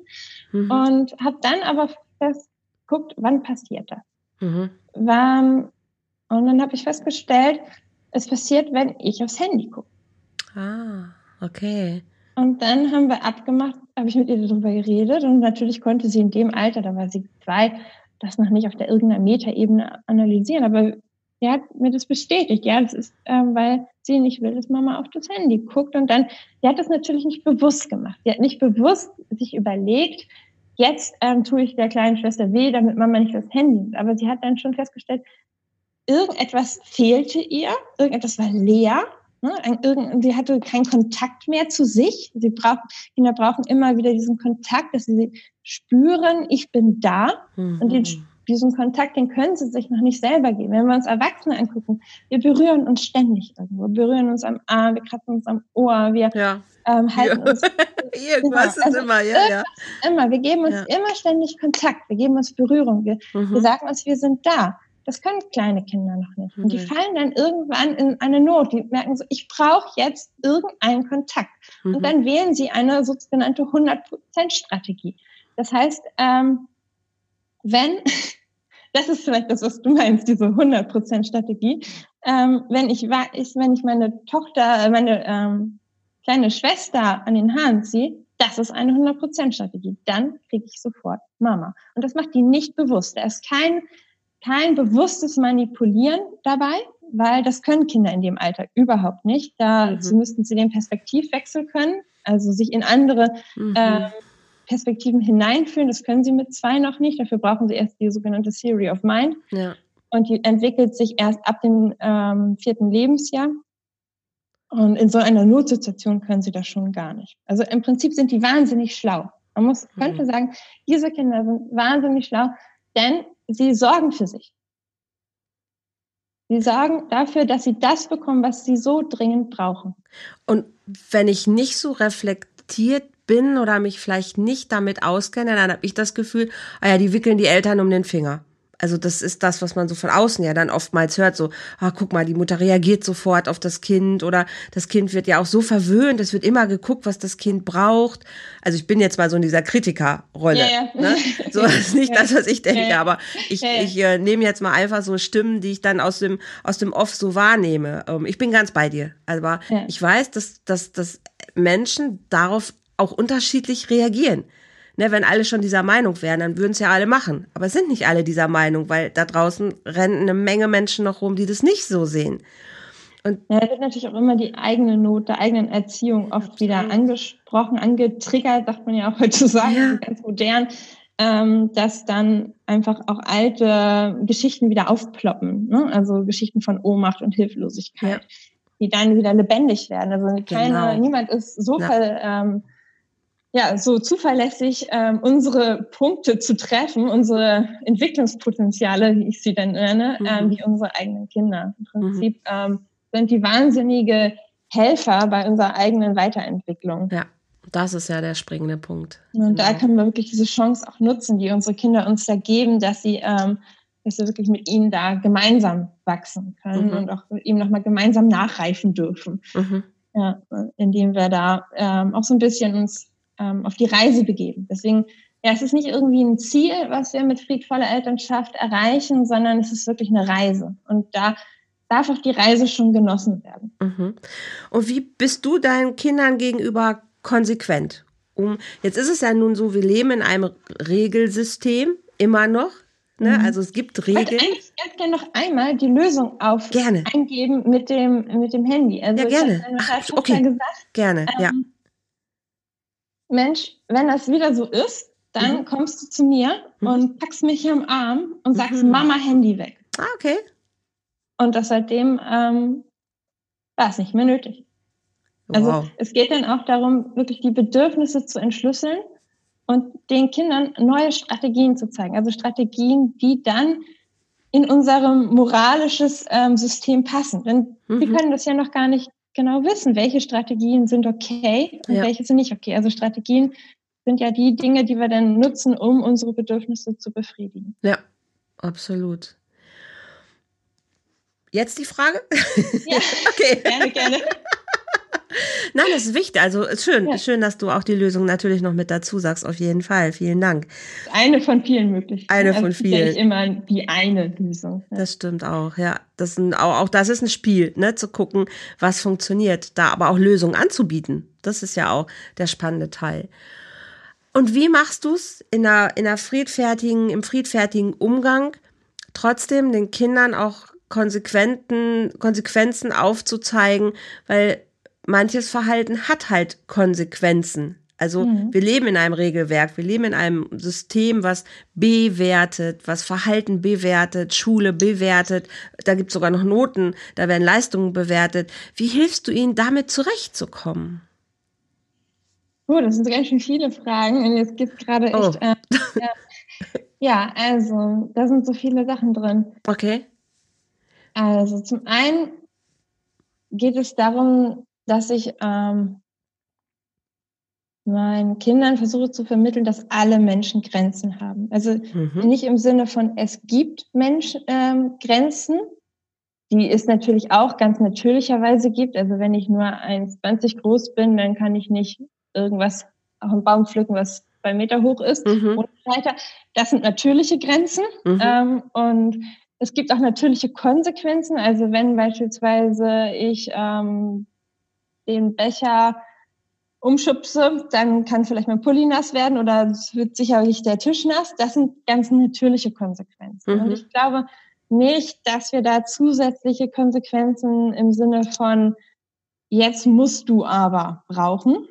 Mhm. Und habe dann aber festgeguckt, wann passiert das? Mhm. Wann, Und dann habe ich festgestellt, es passiert, wenn ich aufs Handy gucke. Ah, okay. Und dann haben wir abgemacht, habe ich mit ihr darüber geredet und natürlich konnte sie in dem Alter, da war sie zwei, das noch nicht auf der irgendeiner Metaebene analysieren, aber sie hat mir das bestätigt. Ja, das ist, äh, weil sie nicht will, dass Mama auf das Handy guckt. Und dann, sie hat das natürlich nicht bewusst gemacht. Sie hat nicht bewusst sich überlegt, jetzt ähm, tue ich der kleinen Schwester weh, damit Mama nicht das Handy. Aber sie hat dann schon festgestellt, irgendetwas fehlte ihr, irgendetwas war leer. Ne? Sie hatte keinen Kontakt mehr zu sich. Sie brauchen, Kinder brauchen immer wieder diesen Kontakt, dass sie spüren, ich bin da. Mhm. Und den, diesen Kontakt, den können sie sich noch nicht selber geben. Wenn wir uns Erwachsene angucken, wir berühren uns ständig irgendwo. Wir berühren uns am Arm, wir kratzen uns am Ohr, wir ja. ähm, halten ja. uns. irgendwas ist also immer, ja, ja. Immer. Wir geben uns immer ständig Kontakt. Wir geben uns Berührung. Wir, mhm. wir sagen uns, wir sind da. Das können kleine Kinder noch nicht. Und die mhm. fallen dann irgendwann in eine Not. Die merken so, ich brauche jetzt irgendeinen Kontakt. Mhm. Und dann wählen sie eine sogenannte 100%-Strategie. Das heißt, ähm, wenn, das ist vielleicht das, was du meinst, diese 100%-Strategie, ähm, wenn ich wenn ich meine Tochter, meine ähm, kleine Schwester an den Haaren ziehe, das ist eine 100%-Strategie. Dann kriege ich sofort Mama. Und das macht die nicht bewusst. Da ist kein kein bewusstes Manipulieren dabei, weil das können Kinder in dem Alter überhaupt nicht. Da mhm. müssten sie den Perspektivwechsel können, also sich in andere mhm. äh, Perspektiven hineinführen. Das können sie mit zwei noch nicht. Dafür brauchen sie erst die sogenannte Theory of Mind. Ja. Und die entwickelt sich erst ab dem ähm, vierten Lebensjahr. Und in so einer Notsituation können sie das schon gar nicht. Also im Prinzip sind die wahnsinnig schlau. Man muss, könnte mhm. sagen, diese Kinder sind wahnsinnig schlau, denn sie sorgen für sich. Sie sorgen dafür, dass sie das bekommen, was sie so dringend brauchen. Und wenn ich nicht so reflektiert bin oder mich vielleicht nicht damit auskenne, dann habe ich das Gefühl, ah ja, die wickeln die Eltern um den Finger. Also das ist das, was man so von außen ja dann oftmals hört, so, ah, guck mal, die Mutter reagiert sofort auf das Kind oder das Kind wird ja auch so verwöhnt, es wird immer geguckt, was das Kind braucht. Also ich bin jetzt mal so in dieser Kritikerrolle. Ja, ja. Ne? So ist nicht das, was ich denke, ja, aber ich, ich äh, nehme jetzt mal einfach so Stimmen, die ich dann aus dem, aus dem Off so wahrnehme. Ähm, ich bin ganz bei dir. Aber ich weiß, dass, dass, dass Menschen darauf auch unterschiedlich reagieren. Ne, wenn alle schon dieser Meinung wären, dann würden es ja alle machen. Aber es sind nicht alle dieser Meinung, weil da draußen rennen eine Menge Menschen noch rum, die das nicht so sehen. Und ja, da wird natürlich auch immer die eigene Not der eigenen Erziehung oft wieder angesprochen, angetriggert, sagt man ja auch heutzutage, ja. ganz modern, ähm, dass dann einfach auch alte Geschichten wieder aufploppen. Ne? Also Geschichten von Ohnmacht und Hilflosigkeit, ja. die dann wieder lebendig werden. Also keiner, genau. niemand ist so ja. Ver, ähm, ja, so zuverlässig ähm, unsere Punkte zu treffen, unsere Entwicklungspotenziale, wie ich sie dann nenne, mhm. ähm, wie unsere eigenen Kinder. Im Prinzip mhm. ähm, sind die wahnsinnige Helfer bei unserer eigenen Weiterentwicklung. Ja, das ist ja der springende Punkt. Und genau. da können wir wirklich diese Chance auch nutzen, die unsere Kinder uns da geben, dass sie, ähm, dass wir wirklich mit ihnen da gemeinsam wachsen können mhm. und auch ihm nochmal gemeinsam nachreifen dürfen. Mhm. Ja, indem wir da ähm, auch so ein bisschen uns ähm, auf die Reise begeben. Deswegen, ja, es ist nicht irgendwie ein Ziel, was wir mit friedvoller Elternschaft erreichen, sondern es ist wirklich eine Reise. Und da darf auch die Reise schon genossen werden. Mhm. Und wie bist du deinen Kindern gegenüber konsequent? Um, jetzt ist es ja nun so, wir leben in einem Regelsystem, immer noch. Ne? Mhm. Also es gibt Regeln. Ich würde gerne noch einmal die Lösung auf gerne. eingeben mit dem, mit dem Handy. Also ja, gerne. Ach, okay. Gesagt, gerne, ähm, ja. Mensch, wenn das wieder so ist, dann mhm. kommst du zu mir mhm. und packst mich am Arm und sagst, mhm. Mama, Handy weg. Ah, okay. Und das seitdem ähm, war es nicht mehr nötig. Also wow. es geht dann auch darum, wirklich die Bedürfnisse zu entschlüsseln und den Kindern neue Strategien zu zeigen. Also Strategien, die dann in unserem moralisches ähm, System passen. Denn mhm. wir können das ja noch gar nicht genau wissen, welche Strategien sind okay und ja. welche sind nicht okay. Also Strategien sind ja die Dinge, die wir dann nutzen, um unsere Bedürfnisse zu befriedigen. Ja, absolut. Jetzt die Frage? Ja, okay. gerne, gerne. Nein, das ist wichtig. Also ist schön, ja. schön, dass du auch die Lösung natürlich noch mit dazu sagst. Auf jeden Fall. Vielen Dank. Eine von vielen Möglichkeiten. Eine also von vielen. Ja nicht immer die eine Lösung. Ja. Das stimmt auch. Ja, das ist auch, auch das ist ein Spiel, ne, zu gucken, was funktioniert, da aber auch Lösungen anzubieten. Das ist ja auch der spannende Teil. Und wie machst du es in einer, in einer friedfertigen, im friedfertigen Umgang, trotzdem den Kindern auch konsequenten Konsequenzen aufzuzeigen, weil manches Verhalten hat halt Konsequenzen. Also mhm. wir leben in einem Regelwerk, wir leben in einem System, was bewertet, was Verhalten bewertet, Schule bewertet, da gibt es sogar noch Noten, da werden Leistungen bewertet. Wie hilfst du ihnen, damit zurechtzukommen? Oh, das sind ganz schön viele Fragen und jetzt gibt es gerade echt. Oh. Äh, ja. ja, also da sind so viele Sachen drin. Okay. Also zum einen geht es darum, dass ich ähm, meinen Kindern versuche zu vermitteln, dass alle Menschen Grenzen haben. Also mhm. nicht im Sinne von es gibt Mensch ähm, Grenzen, die es natürlich auch ganz natürlicherweise gibt. Also wenn ich nur 1,20 groß bin, dann kann ich nicht irgendwas auf einen Baum pflücken, was zwei Meter hoch ist mhm. und weiter. Das sind natürliche Grenzen. Mhm. Ähm, und es gibt auch natürliche Konsequenzen. Also wenn beispielsweise ich ähm, den Becher umschubse, dann kann vielleicht mein Pulli nass werden oder es wird sicherlich der Tisch nass. Das sind ganz natürliche Konsequenzen. Mhm. Und ich glaube nicht, dass wir da zusätzliche Konsequenzen im Sinne von jetzt musst du aber brauchen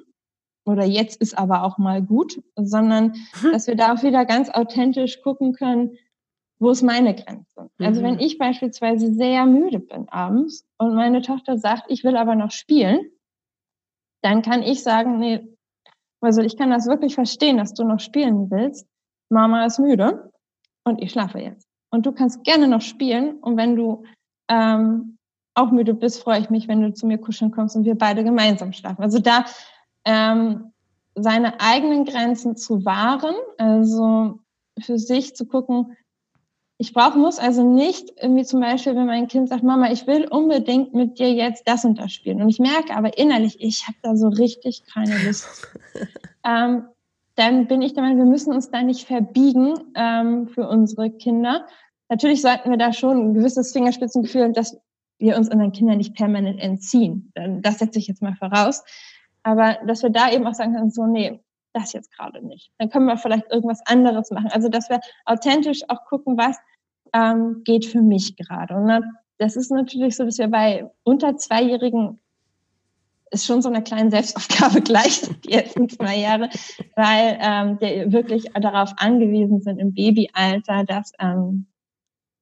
oder jetzt ist aber auch mal gut, sondern mhm. dass wir da auch wieder ganz authentisch gucken können, wo ist meine Grenze? Also wenn mhm. ich beispielsweise sehr müde bin abends und meine Tochter sagt, ich will aber noch spielen, dann kann ich sagen, nee, also ich kann das wirklich verstehen, dass du noch spielen willst. Mama ist müde und ich schlafe jetzt. Und du kannst gerne noch spielen und wenn du ähm, auch müde bist, freue ich mich, wenn du zu mir kuscheln kommst und wir beide gemeinsam schlafen. Also da ähm, seine eigenen Grenzen zu wahren, also für sich zu gucken, ich brauche, muss also nicht irgendwie zum Beispiel, wenn mein Kind sagt, Mama, ich will unbedingt mit dir jetzt das und das spielen. Und ich merke aber innerlich, ich habe da so richtig keine Lust. ähm, dann bin ich der Meinung, wir müssen uns da nicht verbiegen ähm, für unsere Kinder. Natürlich sollten wir da schon ein gewisses Fingerspitzengefühl, dass wir uns unseren Kindern nicht permanent entziehen. Das setze ich jetzt mal voraus. Aber dass wir da eben auch sagen können, so, nee, das jetzt gerade nicht. Dann können wir vielleicht irgendwas anderes machen. Also, dass wir authentisch auch gucken, was ähm, geht für mich gerade. Und das ist natürlich so, dass wir bei unter Zweijährigen ist schon so eine kleine Selbstaufgabe gleich die ersten zwei Jahre, weil ähm, die wirklich darauf angewiesen sind im Babyalter, dass ähm,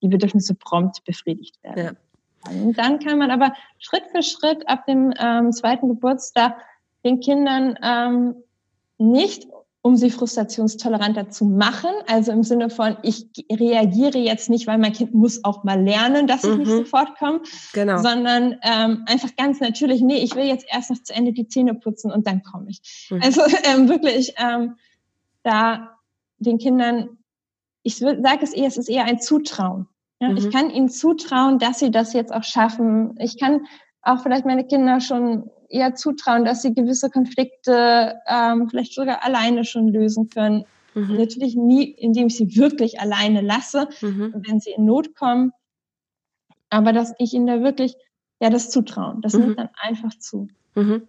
die Bedürfnisse prompt befriedigt werden. Ja. Und dann kann man aber Schritt für Schritt ab dem ähm, zweiten Geburtstag den Kindern ähm, nicht um sie frustrationstoleranter zu machen. Also im Sinne von, ich reagiere jetzt nicht, weil mein Kind muss auch mal lernen, dass ich mhm. nicht sofort komme, genau. sondern ähm, einfach ganz natürlich, nee, ich will jetzt erst noch zu Ende die Zähne putzen und dann komme ich. Mhm. Also ähm, wirklich ähm, da den Kindern, ich sage es eher, es ist eher ein Zutrauen. Ja? Mhm. Ich kann ihnen zutrauen, dass sie das jetzt auch schaffen. Ich kann auch vielleicht meine Kinder schon eher zutrauen, dass sie gewisse Konflikte ähm, vielleicht sogar alleine schon lösen können. Mhm. Natürlich nie, indem ich sie wirklich alleine lasse, mhm. wenn sie in Not kommen. Aber dass ich ihnen da wirklich, ja, das zutrauen. Das mhm. nimmt dann einfach zu. Mhm.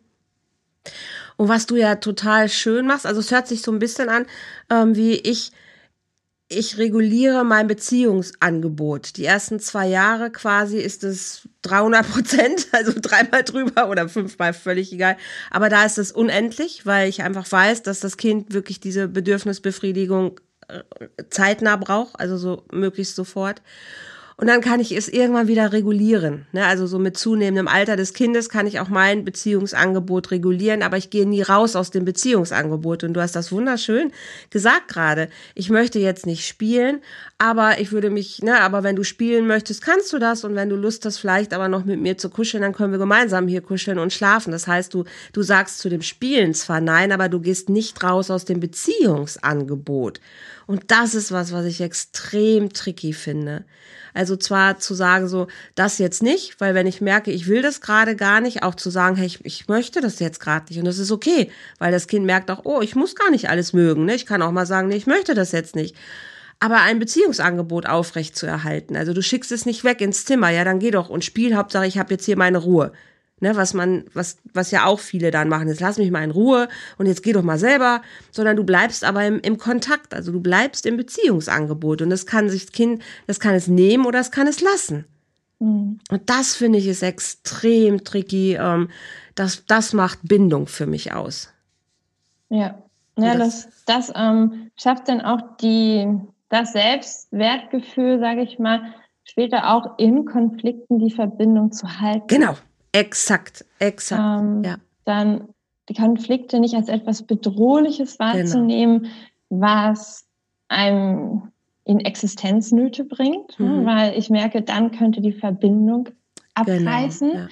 Und was du ja total schön machst, also es hört sich so ein bisschen an, ähm, wie ich ich reguliere mein Beziehungsangebot. Die ersten zwei Jahre quasi ist es 300 Prozent, also dreimal drüber oder fünfmal, völlig egal. Aber da ist es unendlich, weil ich einfach weiß, dass das Kind wirklich diese Bedürfnisbefriedigung äh, zeitnah braucht, also so möglichst sofort. Und dann kann ich es irgendwann wieder regulieren. Ne? Also so mit zunehmendem Alter des Kindes kann ich auch mein Beziehungsangebot regulieren, aber ich gehe nie raus aus dem Beziehungsangebot. Und du hast das wunderschön gesagt gerade. Ich möchte jetzt nicht spielen, aber ich würde mich, ne, aber wenn du spielen möchtest, kannst du das. Und wenn du Lust hast, vielleicht aber noch mit mir zu kuscheln, dann können wir gemeinsam hier kuscheln und schlafen. Das heißt, du, du sagst zu dem Spielen zwar nein, aber du gehst nicht raus aus dem Beziehungsangebot. Und das ist was, was ich extrem tricky finde. Also zwar zu sagen, so, das jetzt nicht, weil wenn ich merke, ich will das gerade gar nicht, auch zu sagen, hey, ich, ich möchte das jetzt gerade nicht. Und das ist okay, weil das Kind merkt auch, oh, ich muss gar nicht alles mögen. Ne? Ich kann auch mal sagen, nee, ich möchte das jetzt nicht. Aber ein Beziehungsangebot aufrecht zu erhalten. Also du schickst es nicht weg ins Zimmer, ja, dann geh doch und spiel, Hauptsache ich habe jetzt hier meine Ruhe ne, was man, was, was ja auch viele dann machen, jetzt lass mich mal in Ruhe und jetzt geh doch mal selber, sondern du bleibst aber im, im Kontakt, also du bleibst im Beziehungsangebot und das kann sich das Kind, das kann es nehmen oder es kann es lassen. Mhm. Und das finde ich ist extrem tricky, ähm, das, das macht Bindung für mich aus. Ja, ja, das, das, das ähm, schafft dann auch die, das Selbstwertgefühl, sage ich mal, später auch in Konflikten die Verbindung zu halten. Genau, Exakt, exakt. Ähm, ja. Dann die Konflikte nicht als etwas Bedrohliches wahrzunehmen, genau. was einem in Existenznöte bringt, ne? mhm. weil ich merke, dann könnte die Verbindung genau, abreißen. Genau. Ja.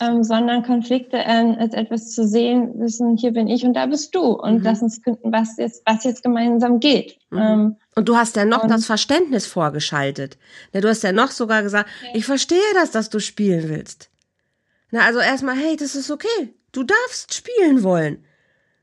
Ähm, sondern Konflikte äh, als etwas zu sehen, wissen, hier bin ich und da bist du und mhm. lass uns finden, was jetzt, was jetzt gemeinsam geht. Mhm. Ähm, und du hast ja noch das Verständnis vorgeschaltet. Du hast ja noch sogar gesagt, okay. ich verstehe das, dass du spielen willst. Na, also erstmal, hey, das ist okay. Du darfst spielen wollen.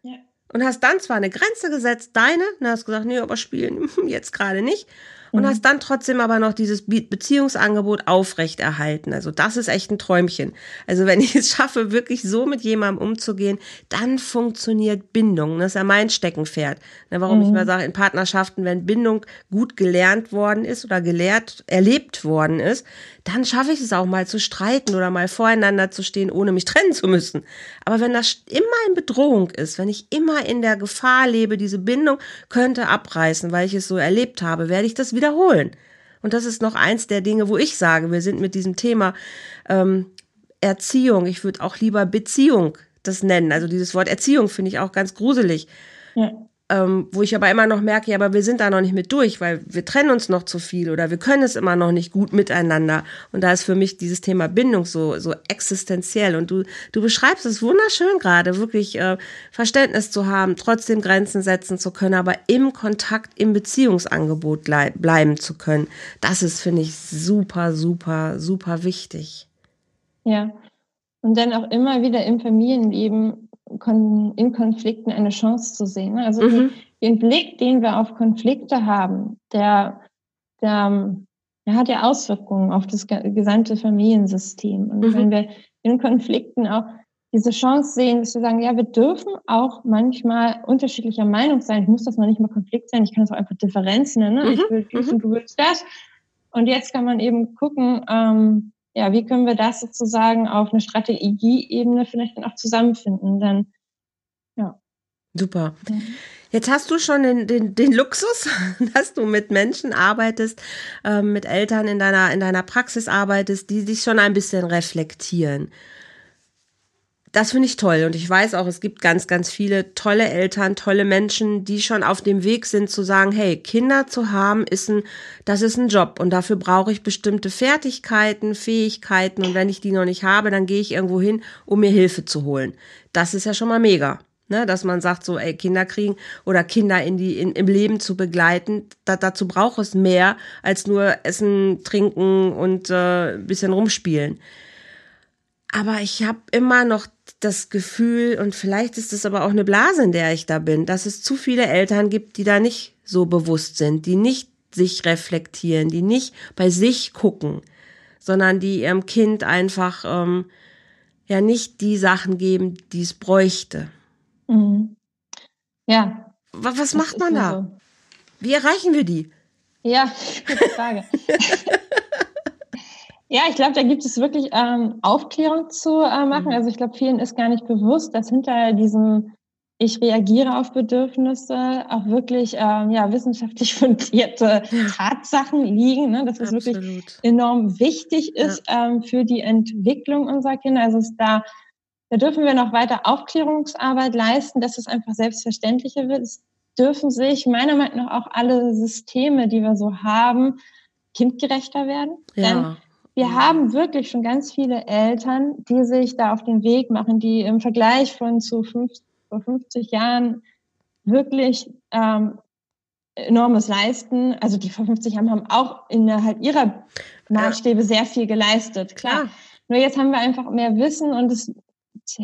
Ja. Und hast dann zwar eine Grenze gesetzt, deine, und hast gesagt, nee, aber spielen jetzt gerade nicht und mhm. hast dann trotzdem aber noch dieses Beziehungsangebot aufrechterhalten. Also das ist echt ein Träumchen. Also wenn ich es schaffe, wirklich so mit jemandem umzugehen, dann funktioniert Bindung. Das ist ja mein Steckenpferd. Warum mhm. ich mal sage, in Partnerschaften, wenn Bindung gut gelernt worden ist oder gelehrt, erlebt worden ist, dann schaffe ich es auch mal zu streiten oder mal voreinander zu stehen, ohne mich trennen zu müssen. Aber wenn das immer in Bedrohung ist, wenn ich immer in der Gefahr lebe, diese Bindung könnte abreißen, weil ich es so erlebt habe, werde ich das wieder wiederholen. Und das ist noch eins der Dinge, wo ich sage, wir sind mit diesem Thema ähm, Erziehung, ich würde auch lieber Beziehung das nennen. Also dieses Wort Erziehung finde ich auch ganz gruselig. Ja ähm, wo ich aber immer noch merke, ja, aber wir sind da noch nicht mit durch, weil wir trennen uns noch zu viel oder wir können es immer noch nicht gut miteinander. Und da ist für mich dieses Thema Bindung so, so existenziell. Und du, du beschreibst es wunderschön gerade, wirklich äh, Verständnis zu haben, trotzdem Grenzen setzen zu können, aber im Kontakt, im Beziehungsangebot bleiben zu können. Das ist, finde ich, super, super, super wichtig. Ja. Und dann auch immer wieder im Familienleben in Konflikten eine Chance zu sehen. Ne? Also mhm. den Blick, den wir auf Konflikte haben, der, der, der hat ja Auswirkungen auf das gesamte Familiensystem. Und mhm. wenn wir in Konflikten auch diese Chance sehen, dass wir sagen, ja, wir dürfen auch manchmal unterschiedlicher Meinung sein. Ich muss das noch nicht mal Konflikt sein, ich kann es auch einfach Differenzen nennen. Ne? Mhm. Ich will dies mhm. und du willst das. Und jetzt kann man eben gucken, ähm, ja, wie können wir das sozusagen auf eine Strategieebene vielleicht dann auch zusammenfinden? Dann, ja. Super. Jetzt hast du schon den, den, den Luxus, dass du mit Menschen arbeitest, äh, mit Eltern in deiner, in deiner Praxis arbeitest, die sich schon ein bisschen reflektieren das finde ich toll. Und ich weiß auch, es gibt ganz, ganz viele tolle Eltern, tolle Menschen, die schon auf dem Weg sind zu sagen, hey, Kinder zu haben, ist ein, das ist ein Job. Und dafür brauche ich bestimmte Fertigkeiten, Fähigkeiten. Und wenn ich die noch nicht habe, dann gehe ich irgendwo hin, um mir Hilfe zu holen. Das ist ja schon mal mega. Ne, dass man sagt, so, ey, Kinder kriegen oder Kinder in die, in, im Leben zu begleiten, da, dazu braucht es mehr als nur Essen, Trinken und äh, bisschen rumspielen. Aber ich habe immer noch das Gefühl, und vielleicht ist es aber auch eine Blase, in der ich da bin, dass es zu viele Eltern gibt, die da nicht so bewusst sind, die nicht sich reflektieren, die nicht bei sich gucken, sondern die ihrem Kind einfach ähm, ja nicht die Sachen geben, die es bräuchte. Mhm. Ja. Was, was macht man da? So. Wie erreichen wir die? Ja, gute Frage. Ja, ich glaube, da gibt es wirklich ähm, Aufklärung zu äh, machen. Mhm. Also ich glaube, vielen ist gar nicht bewusst, dass hinter diesem ich reagiere auf Bedürfnisse auch wirklich ähm, ja, wissenschaftlich fundierte ja. Tatsachen liegen, ne? dass es Absolut. wirklich enorm wichtig ist ja. ähm, für die Entwicklung unserer Kinder. Also es da, da dürfen wir noch weiter Aufklärungsarbeit leisten, dass es einfach selbstverständlicher wird. Es dürfen sich meiner Meinung nach auch alle Systeme, die wir so haben, kindgerechter werden. Ja. Denn wir haben wirklich schon ganz viele Eltern, die sich da auf den Weg machen, die im Vergleich von zu 50, vor 50 Jahren wirklich ähm, enormes leisten. Also die vor 50 Jahren haben auch innerhalb ihrer Maßstäbe sehr viel geleistet, klar. Nur jetzt haben wir einfach mehr Wissen und es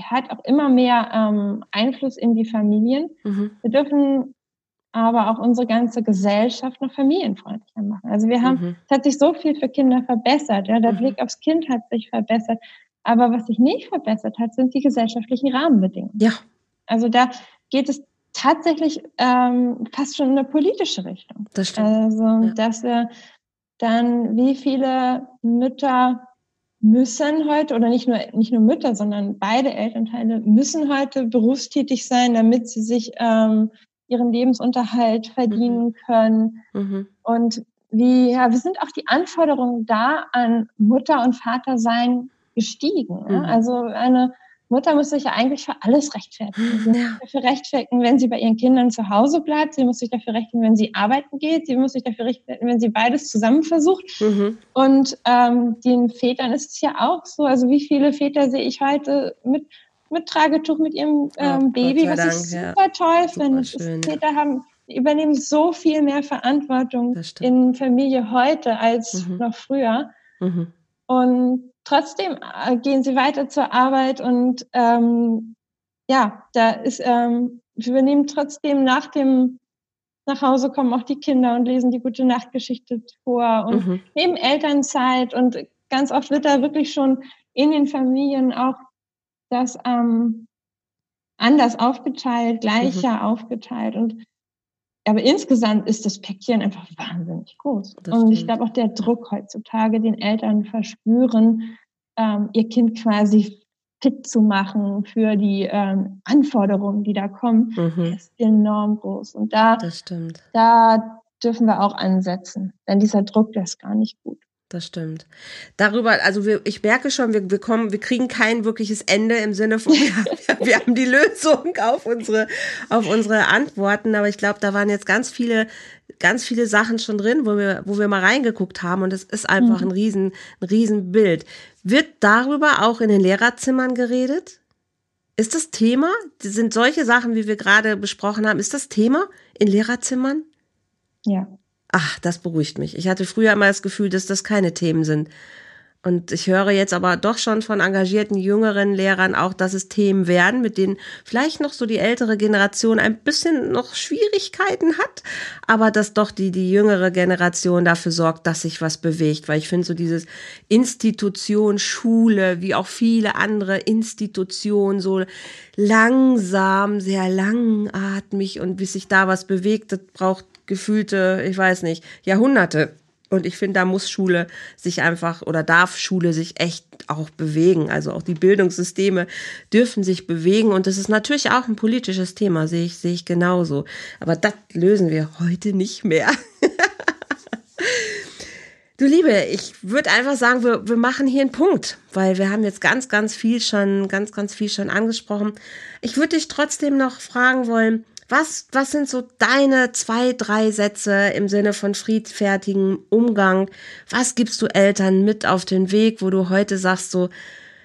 hat auch immer mehr ähm, Einfluss in die Familien. Mhm. Wir dürfen aber auch unsere ganze Gesellschaft noch familienfreundlicher machen. Also wir haben, mhm. es hat sich so viel für Kinder verbessert. Ja, der mhm. Blick aufs Kind hat sich verbessert. Aber was sich nicht verbessert hat, sind die gesellschaftlichen Rahmenbedingungen. Ja. Also da geht es tatsächlich ähm, fast schon in eine politische Richtung. Das stimmt. Also, ja. dass wir dann, wie viele Mütter müssen heute, oder nicht nur, nicht nur Mütter, sondern beide Elternteile müssen heute berufstätig sein, damit sie sich ähm, ihren Lebensunterhalt verdienen mhm. können. Mhm. Und wie, ja, wie sind auch die Anforderungen da an Mutter und Vater sein gestiegen? Mhm. Also eine Mutter muss sich ja eigentlich für alles rechtfertigen. Sie muss sich dafür rechtfertigen, wenn sie bei ihren Kindern zu Hause bleibt. Sie muss sich dafür rechtfertigen, wenn sie arbeiten geht. Sie muss sich dafür rechtfertigen, wenn sie beides zusammen versucht. Mhm. Und ähm, den Vätern ist es ja auch so. Also wie viele Väter sehe ich heute mit mit Tragetuch mit ihrem ähm, oh, Baby, was Dank, ich super ja. toll finde. Väter haben übernehmen so viel mehr Verantwortung in Familie heute als mhm. noch früher. Mhm. Und trotzdem äh, gehen sie weiter zur Arbeit und ähm, ja, da ist, ähm, wir übernehmen trotzdem nach dem nach Hause kommen auch die Kinder und lesen die gute Nachtgeschichte vor und mhm. nehmen Elternzeit und ganz oft wird da wirklich schon in den Familien auch das ähm, anders aufgeteilt, gleicher mhm. aufgeteilt und aber insgesamt ist das Päckchen einfach wahnsinnig groß. Das und stimmt. ich glaube auch der Druck heutzutage, den Eltern verspüren, ähm, ihr Kind quasi fit zu machen für die ähm, Anforderungen, die da kommen, mhm. ist enorm groß. Und da, da dürfen wir auch ansetzen. Denn dieser Druck, der ist gar nicht gut. Das stimmt. Darüber, also wir, ich merke schon, wir, wir kommen, wir kriegen kein wirkliches Ende im Sinne von, wir, wir haben die Lösung auf unsere, auf unsere Antworten, aber ich glaube, da waren jetzt ganz viele, ganz viele Sachen schon drin, wo wir, wo wir mal reingeguckt haben und es ist einfach mhm. ein riesen, ein riesen Bild. Wird darüber auch in den Lehrerzimmern geredet? Ist das Thema? Sind solche Sachen, wie wir gerade besprochen haben, ist das Thema in Lehrerzimmern? Ja. Ach, das beruhigt mich. Ich hatte früher immer das Gefühl, dass das keine Themen sind. Und ich höre jetzt aber doch schon von engagierten jüngeren Lehrern auch, dass es Themen werden, mit denen vielleicht noch so die ältere Generation ein bisschen noch Schwierigkeiten hat, aber dass doch die, die jüngere Generation dafür sorgt, dass sich was bewegt. Weil ich finde so dieses Institution, Schule, wie auch viele andere Institutionen, so langsam, sehr langatmig und bis sich da was bewegt, das braucht gefühlte, ich weiß nicht, Jahrhunderte. Und ich finde, da muss Schule sich einfach oder darf Schule sich echt auch bewegen. Also auch die Bildungssysteme dürfen sich bewegen. Und das ist natürlich auch ein politisches Thema, sehe ich, sehe ich genauso. Aber das lösen wir heute nicht mehr. Du Liebe, ich würde einfach sagen, wir, wir machen hier einen Punkt, weil wir haben jetzt ganz, ganz viel schon, ganz, ganz viel schon angesprochen. Ich würde dich trotzdem noch fragen wollen, was, was sind so deine zwei, drei Sätze im Sinne von friedfertigem Umgang? Was gibst du Eltern mit auf den Weg, wo du heute sagst so,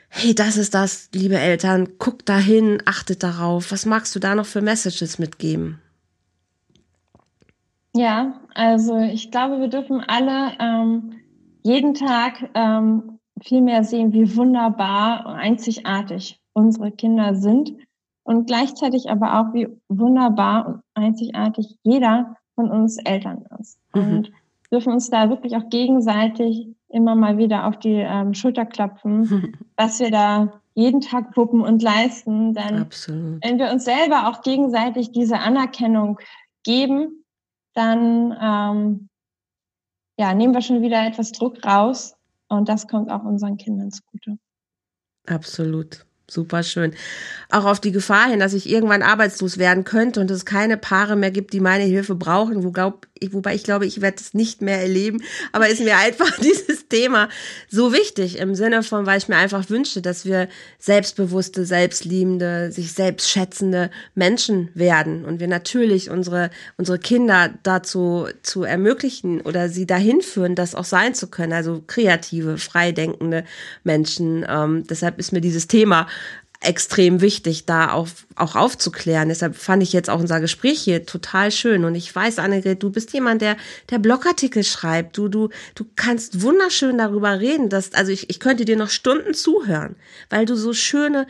hey, das ist das, liebe Eltern, guckt dahin, achtet darauf. Was magst du da noch für Messages mitgeben? Ja, also ich glaube, wir dürfen alle ähm, jeden Tag ähm, viel mehr sehen, wie wunderbar und einzigartig unsere Kinder sind und gleichzeitig aber auch, wie wunderbar und einzigartig jeder von uns Eltern ist. Mhm. Und dürfen uns da wirklich auch gegenseitig immer mal wieder auf die ähm, Schulter klopfen, was wir da jeden Tag wuppen und leisten. Denn Absolut. wenn wir uns selber auch gegenseitig diese Anerkennung geben, dann ähm, ja, nehmen wir schon wieder etwas Druck raus und das kommt auch unseren Kindern zugute. Absolut. Super schön. Auch auf die Gefahr hin, dass ich irgendwann arbeitslos werden könnte und es keine Paare mehr gibt, die meine Hilfe brauchen, wo glaub, wobei ich glaube, ich werde es nicht mehr erleben, aber ist mir einfach dieses Thema so wichtig im Sinne von, weil ich mir einfach wünsche, dass wir selbstbewusste, selbstliebende, sich selbst schätzende Menschen werden und wir natürlich unsere, unsere Kinder dazu zu ermöglichen oder sie dahin führen, das auch sein zu können, also kreative, freidenkende Menschen. Ähm, deshalb ist mir dieses Thema extrem wichtig, da auf, auch aufzuklären. Deshalb fand ich jetzt auch unser Gespräch hier total schön. Und ich weiß, Annegret, du bist jemand, der, der Blogartikel schreibt. Du, du, du kannst wunderschön darüber reden. Dass, also ich, ich könnte dir noch Stunden zuhören, weil du so schöne,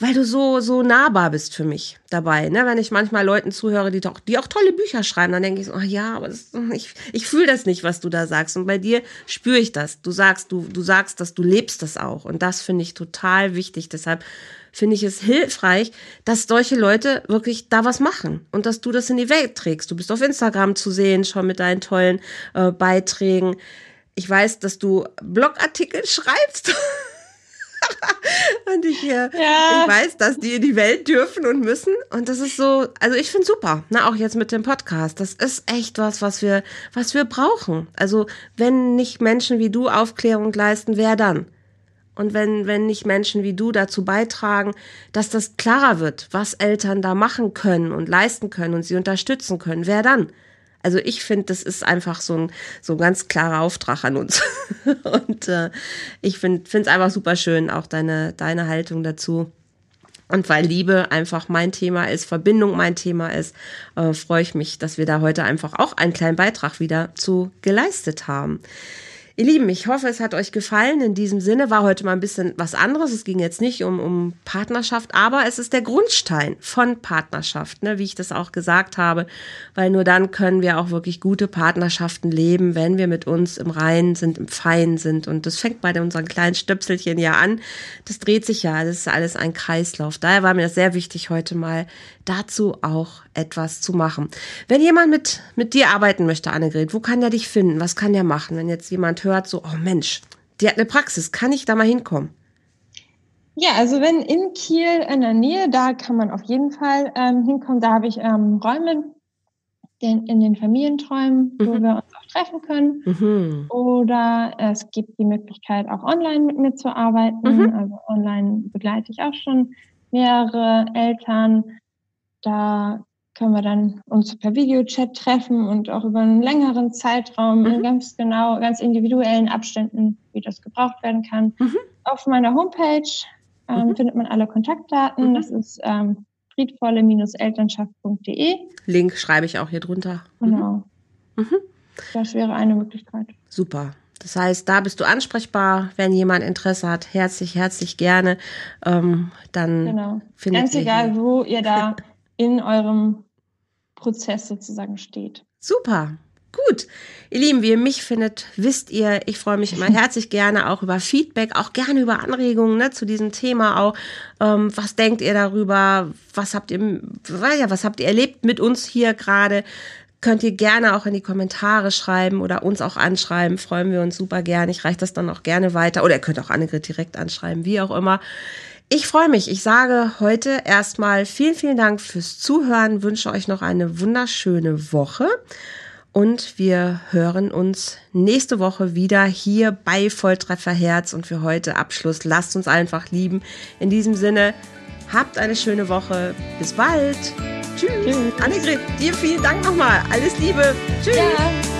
weil du so, so nahbar bist für mich dabei. Ne? Wenn ich manchmal Leuten zuhöre, die, doch, die auch tolle Bücher schreiben, dann denke ich so, oh ja, aber das, ich, ich fühle das nicht, was du da sagst. Und bei dir spüre ich das. Du sagst, du, du sagst dass du lebst das auch. Und das finde ich total wichtig. Deshalb finde ich es hilfreich, dass solche Leute wirklich da was machen und dass du das in die Welt trägst. Du bist auf Instagram zu sehen, schon mit deinen tollen äh, Beiträgen. Ich weiß, dass du Blogartikel schreibst. und ich, äh, ja. ich weiß, dass die in die Welt dürfen und müssen. Und das ist so, also ich finde super, ne, auch jetzt mit dem Podcast. Das ist echt was, was wir, was wir brauchen. Also, wenn nicht Menschen wie du Aufklärung leisten, wer dann? Und wenn, wenn nicht Menschen wie du dazu beitragen, dass das klarer wird, was Eltern da machen können und leisten können und sie unterstützen können, wer dann? Also ich finde, das ist einfach so ein, so ein ganz klarer Auftrag an uns. und äh, ich finde es einfach super schön, auch deine, deine Haltung dazu. Und weil Liebe einfach mein Thema ist, Verbindung mein Thema ist, äh, freue ich mich, dass wir da heute einfach auch einen kleinen Beitrag wieder zu geleistet haben. Ihr Lieben, ich hoffe, es hat euch gefallen. In diesem Sinne war heute mal ein bisschen was anderes. Es ging jetzt nicht um, um Partnerschaft, aber es ist der Grundstein von Partnerschaft, ne, wie ich das auch gesagt habe, weil nur dann können wir auch wirklich gute Partnerschaften leben, wenn wir mit uns im Reinen sind, im Feinen sind. Und das fängt bei unseren kleinen Stöpselchen ja an. Das dreht sich ja, das ist alles ein Kreislauf. Daher war mir das sehr wichtig, heute mal dazu auch etwas zu machen. Wenn jemand mit, mit dir arbeiten möchte, Annegret, wo kann der dich finden? Was kann der machen? Wenn jetzt jemand hört, so, oh Mensch, die hat eine Praxis, kann ich da mal hinkommen? Ja, also wenn in Kiel in der Nähe, da kann man auf jeden Fall ähm, hinkommen. Da habe ich ähm, Räume den, in den Familienträumen, mhm. wo wir uns auch treffen können. Mhm. Oder es gibt die Möglichkeit, auch online mit mir zu arbeiten. Mhm. Also online begleite ich auch schon mehrere Eltern. Da können wir dann uns per Videochat treffen und auch über einen längeren Zeitraum mhm. in ganz genau, ganz individuellen Abständen, wie das gebraucht werden kann. Mhm. Auf meiner Homepage ähm, mhm. findet man alle Kontaktdaten. Mhm. Das ist ähm, friedvolle-elternschaft.de. Link schreibe ich auch hier drunter. Genau. Mhm. Mhm. Das wäre eine Möglichkeit. Super. Das heißt, da bist du ansprechbar, wenn jemand Interesse hat, herzlich, herzlich gerne. Ähm, dann genau. Ganz egal, wo ihr da in eurem Prozess sozusagen steht. Super. Gut. Ihr Lieben, wie ihr mich findet, wisst ihr, ich freue mich immer herzlich gerne auch über Feedback, auch gerne über Anregungen ne, zu diesem Thema auch. Ähm, was denkt ihr darüber? Was habt ihr, ja, was habt ihr erlebt mit uns hier gerade? Könnt ihr gerne auch in die Kommentare schreiben oder uns auch anschreiben. Freuen wir uns super gerne. Ich reiche das dann auch gerne weiter. Oder ihr könnt auch Annegret direkt anschreiben, wie auch immer. Ich freue mich. Ich sage heute erstmal vielen, vielen Dank fürs Zuhören, wünsche euch noch eine wunderschöne Woche und wir hören uns nächste Woche wieder hier bei Volltreffer Herz und für heute Abschluss. Lasst uns einfach lieben. In diesem Sinne, habt eine schöne Woche. Bis bald. Tschüss. Tschüss. Annegret, dir vielen Dank nochmal. Alles Liebe. Tschüss. Ja.